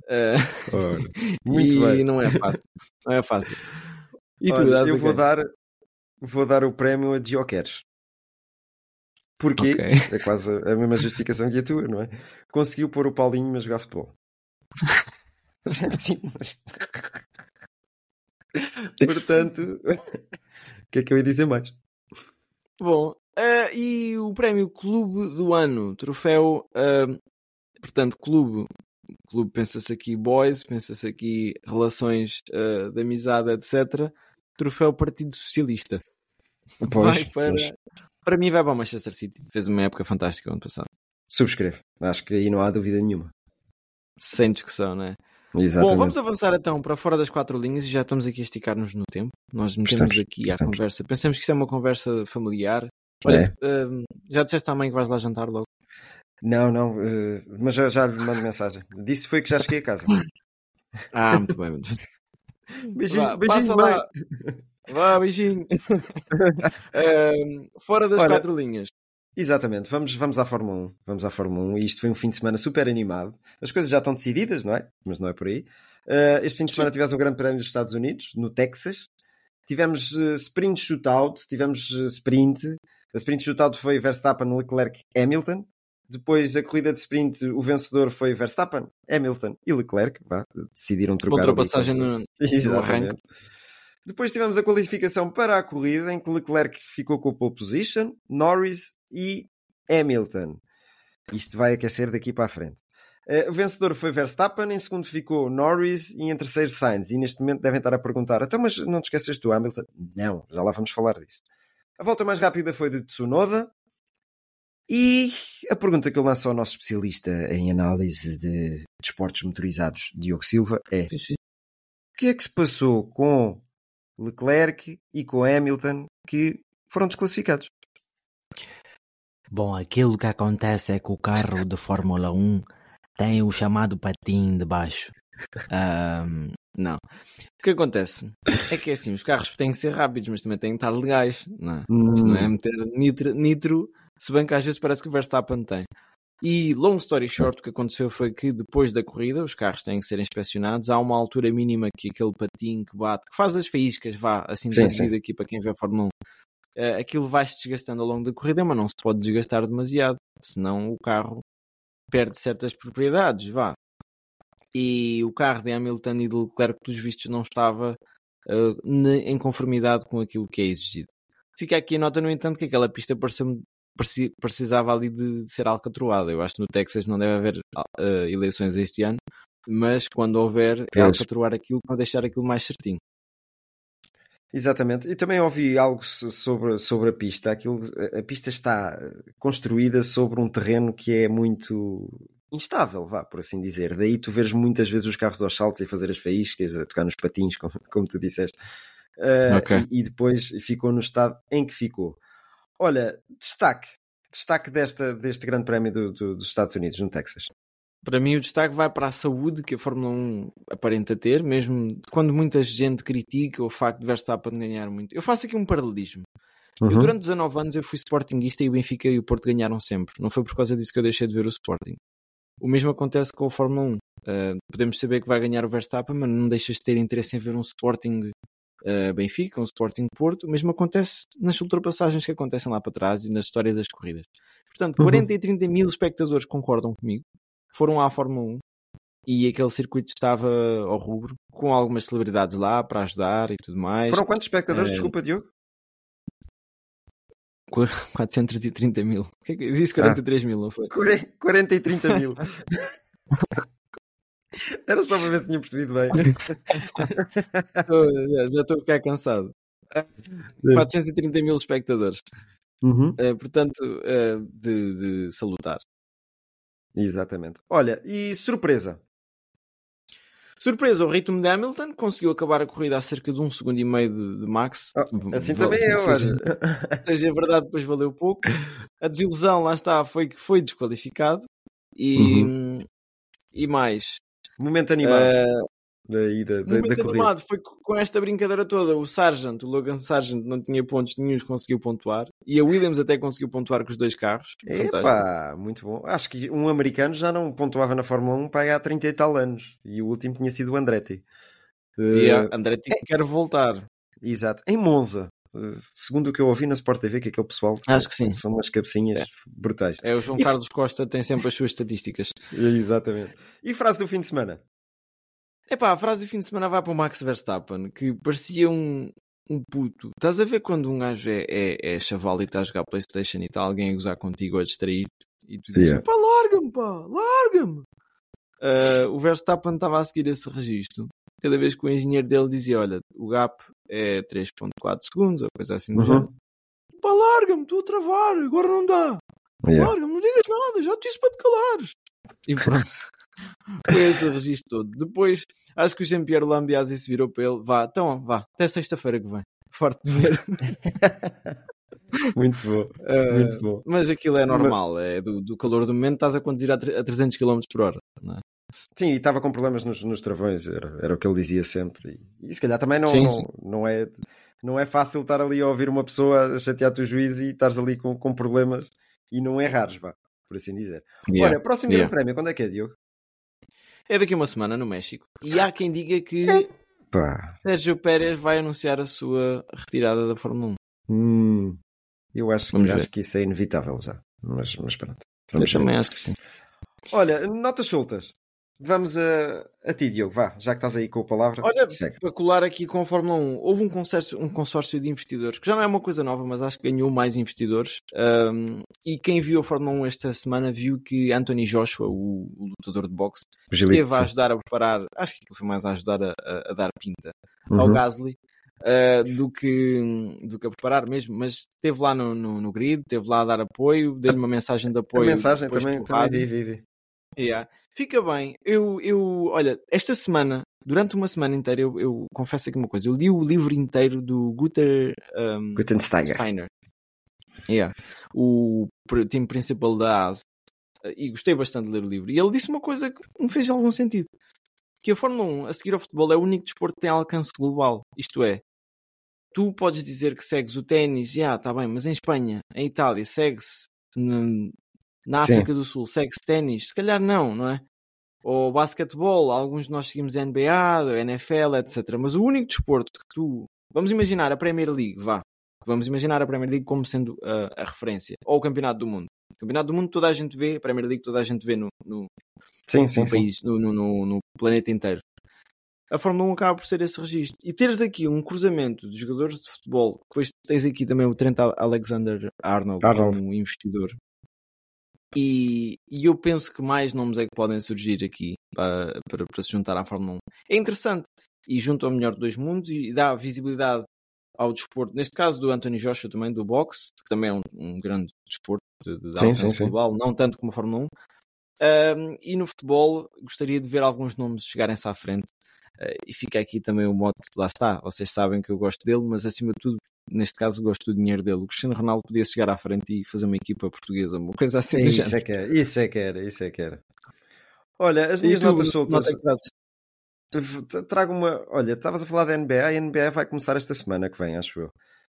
Uh... muito e bem. não é fácil. Não é fácil. E tu, Olha, eu vou dar, vou dar o prémio a Dioqueres. Porque okay. é quase a mesma justificação que a tua, não é? Conseguiu pôr o Paulinho a jogar futebol. Sim, mas... Portanto, o que é que eu ia dizer mais? Bom, uh, e o prémio Clube do Ano, troféu, uh, portanto, clube, clube pensa-se aqui boys, pensa-se aqui relações uh, de amizade, etc. Troféu Partido Socialista. Pois, para, pois. para mim vai para o Manchester City. Fez uma época fantástica ano passado. Subscreve. Acho que aí não há dúvida nenhuma. Sem discussão, não é? Exatamente. Bom, vamos avançar então para fora das quatro linhas e já estamos aqui a esticar-nos no tempo. Nós metemos estamos, aqui estamos. à conversa. Pensamos que isto é uma conversa familiar. Olha, é. uh, já disseste mãe que vais lá jantar logo? Não, não, uh, mas já, já lhe mando mensagem. Disse foi que já cheguei a casa. ah, muito bem, muito bem. Beijinho, Vá, beijinho, mãe. Lá. Vá, beijinho. uh, fora das Olha, quatro linhas. Exatamente, vamos, vamos à Fórmula 1. Vamos à Fórmula 1 e isto foi um fim de semana super animado. As coisas já estão decididas, não é? Mas não é por aí. Uh, este fim de semana tivemos um grande prémio dos Estados Unidos, no Texas. Tivemos uh, sprint shootout, tivemos sprint. A sprint shootout foi Verstappen, Leclerc, Hamilton. Depois a corrida de sprint, o vencedor foi Verstappen, Hamilton e Leclerc. Vá, decidiram trocar. Ultrapassagem no, no arranque. Depois tivemos a qualificação para a corrida, em que Leclerc ficou com a pole position, Norris e Hamilton. Isto vai aquecer daqui para a frente. Uh, o vencedor foi Verstappen, em segundo ficou Norris e em terceiro Sainz. E neste momento devem estar a perguntar: então, mas não te esqueces do Hamilton? Não, já lá vamos falar disso. A volta mais rápida foi de Tsunoda. E a pergunta que eu lanço ao nosso especialista em análise de desportos motorizados, Diogo Silva, é: o que é que se passou com Leclerc e com Hamilton que foram desclassificados. Bom, aquilo que acontece é que o carro de Fórmula 1 tem o chamado patinho de baixo. Um, não. O que acontece é que assim, os carros têm que ser rápidos, mas também têm que estar legais. Não, é? hum. Isto não é meter nitro, nitro, se bem que às vezes parece que o Verstappen tem. E, long story short, o que aconteceu foi que depois da corrida os carros têm que ser inspecionados. Há uma altura mínima que aquele patinho que bate, que faz as faíscas, vá, assim traduzido aqui para quem vê a Fórmula 1, uh, eh, aquilo vai-se desgastando ao longo da corrida, mas não se pode desgastar demasiado, senão o carro perde certas propriedades, vá. E o carro de Hamilton e de Leclerc, pelos vistos, não estava uh, em conformidade com aquilo que é exigido. Fica aqui a nota, no entanto, que aquela pista precisava ali de, de, ser alcatroada. Eu acho que no Texas não deve haver uh, eleições este ano, mas quando houver, é alcatroar aquilo para deixar aquilo mais certinho. Exatamente. E também ouvi algo so- sobre, sobre a pista. Aquilo, a pista está construída sobre um terreno que é muito instável, vá, por assim dizer. Daí tu vês muitas vezes os carros aos saltos e fazer as faíscas, a tocar nos patins, como, como tu disseste. Ah, Ok. e, e depois ficou no estado em que ficou. Olha, destaque. Destaque desta, deste grande prémio do- do- dos Estados Unidos, no Texas. Para mim, o destaque vai para a saúde que a Fórmula 1 aparenta ter, mesmo quando muita gente critica o facto de Verstappen ganhar muito. Eu faço aqui um paralelismo. Eu, Uhum. durante 19 anos, eu fui Sportingista e o Benfica e o Porto ganharam sempre. Não foi por causa disso que eu deixei de ver o Sporting. O mesmo acontece com a Fórmula 1. Uh, podemos saber que vai ganhar o Verstappen, mas não deixas de ter interesse em ver um Sporting uh, Benfica, um Sporting Porto. O mesmo acontece nas ultrapassagens que acontecem lá para trás e na história das corridas. Portanto, Uhum. 40 e 30 mil espectadores concordam comigo. Foram à Fórmula 1 e aquele circuito estava ao rubro, com algumas celebridades lá para ajudar e tudo mais. Foram quantos espectadores? Eh, Desculpa, Diogo. 430 mil. O que é que- Eu disse 43 mil, não foi? 40 e 30 mil. Era só para ver se tinha percebido bem. Já, estou a ficar cansado. 430 mil espectadores. Uhum. Eh, portanto, eh, de, de salutar. Exatamente. Olha, e surpresa. Surpresa, o ritmo de Hamilton conseguiu acabar a corrida a cerca de um segundo e meio de, de Max. Assim Val- também eu, seja, olha. seja verdade, depois valeu pouco. A desilusão, lá está, foi que foi desqualificado. E, Uhum. e mais. Momento animado eh, daí da, da, da corrida. foi co- com esta brincadeira toda. O Sargent, o Logan Sargent, não tinha pontos nenhum, conseguiu pontuar. E a Williams até conseguiu pontuar com os dois carros. Epá, muito bom. Acho que um americano já não pontuava na Fórmula 1 para há 30 e tal anos. E o último tinha sido o Andretti. E a Andretti quer voltar. Exato. Em Monza. Eh, segundo o que eu ouvi na Sport TV, que aquele pessoal Acho que sim. são umas cabecinhas brutais. É, o João E- Carlos Costa tem sempre as suas estatísticas. Exatamente. E frase do fim de semana? Epá, a frase do fim de semana vai para o Max Verstappen, que parecia um, um puto. Estás a ver quando um gajo é, é, é chaval e está a jogar Playstation e está alguém a gozar contigo ou a distrair e tu dizes, Yeah. pá, larga-me, pá, larga-me. Ah, o Verstappen estava a seguir esse registro. Cada vez que o engenheiro dele dizia, olha, o gap é 3.4 segundos, ou coisa assim do Uhum. género. Pá, larga-me, estou a travar, agora não dá. Yeah. Larga-me, não digas nada, já te disse para te calares. E pronto. Foi esse registro todo. Depois, acho que o Jean-Pierre Lambiase se virou para ele. Vá, então, vá, até sexta-feira que vem. Forte de ver. Muito bom. Ah, Muito bom. mas aquilo é normal, é do, do calor do momento, estás a conduzir a, a 300 km por hora. Não é? Sim, e estava com problemas nos, nos travões, era, era o que ele dizia sempre. E, e se calhar também não, Sim, não, sim. não é, não é fácil estar ali a ouvir uma pessoa a chatear-te o juiz e estares ali com, com problemas e não errares, vá, por assim dizer. Olha, próximo Yeah. grande prémio, quando é que é, Diogo? É daqui a uma semana no México. E há quem diga que Pá, Sérgio Pérez vai anunciar a sua retirada da Fórmula 1. hum, eu acho, Vamos acho ver. que isso é inevitável já. Mas, mas pronto. Eu Vamos ver. também acho que sim. Olha, notas soltas. Vamos a, a ti, Diogo, vá, já que estás aí com a palavra. Olha, segue. para colar aqui com a Fórmula 1, houve um consórcio, um consórcio de investidores, que já não é uma coisa nova, mas acho que ganhou mais investidores. Um, e quem viu a Fórmula 1 esta semana viu que Anthony Joshua, o, o lutador de boxe, Gilito, esteve a sim. ajudar a preparar, acho que foi mais a ajudar a, a- a dar pinta ao Uhum. Gasly. uh, do, que, do que a preparar mesmo, mas esteve lá no, no, no grid, esteve lá a dar apoio, dei-lhe uma mensagem de A apoio. mensagem depois também, também vi, vi, vi. Yeah. Fica bem. Eu, eu, olha, esta semana, durante uma semana inteira, eu, eu confesso aqui uma coisa. Eu li o livro inteiro do Guter um, Gutensteiger. Steiner. Yeah. O time principal da AS. E gostei bastante de ler o livro. E ele disse uma coisa que me fez algum sentido. Que a Fórmula 1, a seguir ao futebol, é o único desporto que tem alcance global. Isto é, tu podes dizer que segues o ténis, já, está bem, mas em Espanha, em Itália, segue-se na, Sim. África do Sul, segue-se ténis, se calhar não, não é? Ou basquetebol, alguns de nós seguimos NBA, NFL, etc. Mas o único desporto que tu. Vamos imaginar a Premier League, vá. Vamos imaginar a Premier League como sendo a, a referência. Ou o Campeonato do Mundo. O Campeonato do Mundo toda a gente vê, a Premier League toda a gente vê no, no, Sim, sim, no sim. país, no, no, no- no planeta inteiro. A Fórmula 1 acaba por ser esse registro. E teres aqui um cruzamento de jogadores de futebol, depois tens aqui também o Trent Alexander Arnold, Arnold. como investidor. E, e eu penso que mais nomes é que podem surgir aqui para, para, para se juntar à Fórmula 1. É interessante. E junto ao melhor dos dois mundos e dá visibilidade ao desporto, neste caso do Anthony Joshua também, do boxe, que também é um, um grande desporto de, de Sim, sim. global, não tanto como a Fórmula 1. Um, e no futebol, gostaria de ver alguns nomes chegarem-se à frente. Uh, e fica aqui também o mote, lá está, vocês sabem que eu gosto dele, mas acima de tudo, neste caso, gosto do dinheiro dele. O Cristiano Ronaldo podia chegar à frente e fazer uma equipa portuguesa, uma coisa assim. do Isso é que era, isso é que era, isso é que era. Olha, as E minhas tu, notas soltas. nota Trago uma. Olha, estavas a falar da NBA, a NBA vai começar esta semana que vem, acho eu.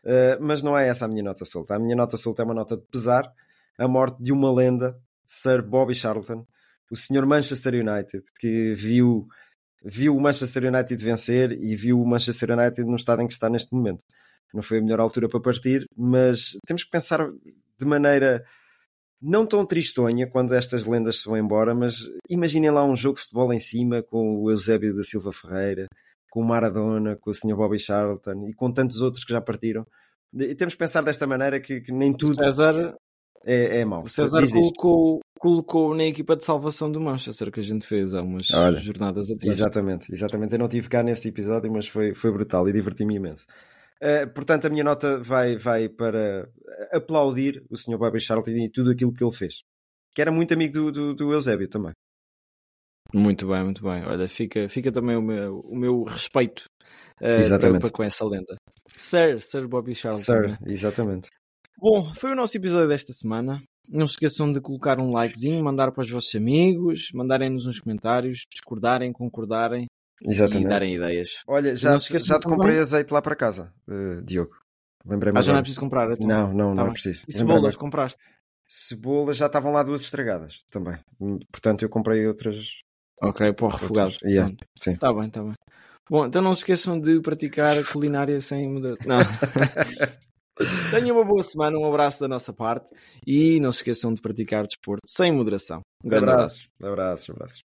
Uh, mas não é essa a minha nota solta. A minha nota solta é uma nota de pesar a morte de uma lenda, Sir Bobby Charlton, o senhor Manchester United, que viu, viu o Manchester United vencer e viu o Manchester United no estado em que está neste momento. Não foi a melhor altura para partir, mas temos que pensar de maneira não tão tristonha quando estas lendas se vão embora, mas imaginem lá um jogo de futebol em cima com o Eusébio da Silva Ferreira, com o Maradona, com o Sr. Bobby Charlton e com tantos outros que já partiram. E temos que pensar desta maneira que, que nem tudo César, é, é mau. o César Diz, colocou, colocou na equipa de salvação do Manchester que a gente fez há umas Olha, jornadas atrás. Exatamente, exatamente. Eu não tive cá nesse episódio, mas foi, foi brutal e diverti-me imenso. Uh, portanto, a minha nota vai, vai para aplaudir o Sr. Bobby Charlton e tudo aquilo que ele fez. Que era muito amigo do, do, do Eusébio também. Muito bem, muito bem. Olha, fica, fica também o meu, o meu respeito eh, Exatamente. para, para com essa lenda. Sir, Sir Bobby Charlton. Sir, exatamente. Bom, foi o nosso episódio desta semana. Não se esqueçam de colocar um likezinho, mandar para os vossos amigos, mandarem-nos uns comentários, discordarem, concordarem e Exatamente. darem ideias. Olha, E já, já te comprei azeite lá para casa, uh, Diogo. Lembrei-me Ah, já não é preciso comprar. Então. Não, não, Tá não é bem. preciso. E cebolas, compraste? Cebolas já estavam lá duas estragadas também. Hum, Portanto, eu comprei outras. Ok, para o refogado. Yeah, sim. Tá bem, tá bem. Bom, então não se esqueçam de praticar culinária sem mudar. Não. Tenham uma boa semana, um abraço da nossa parte e não se esqueçam de praticar desporto sem moderação. Um grande abraço. Abraços, abraços, abraços.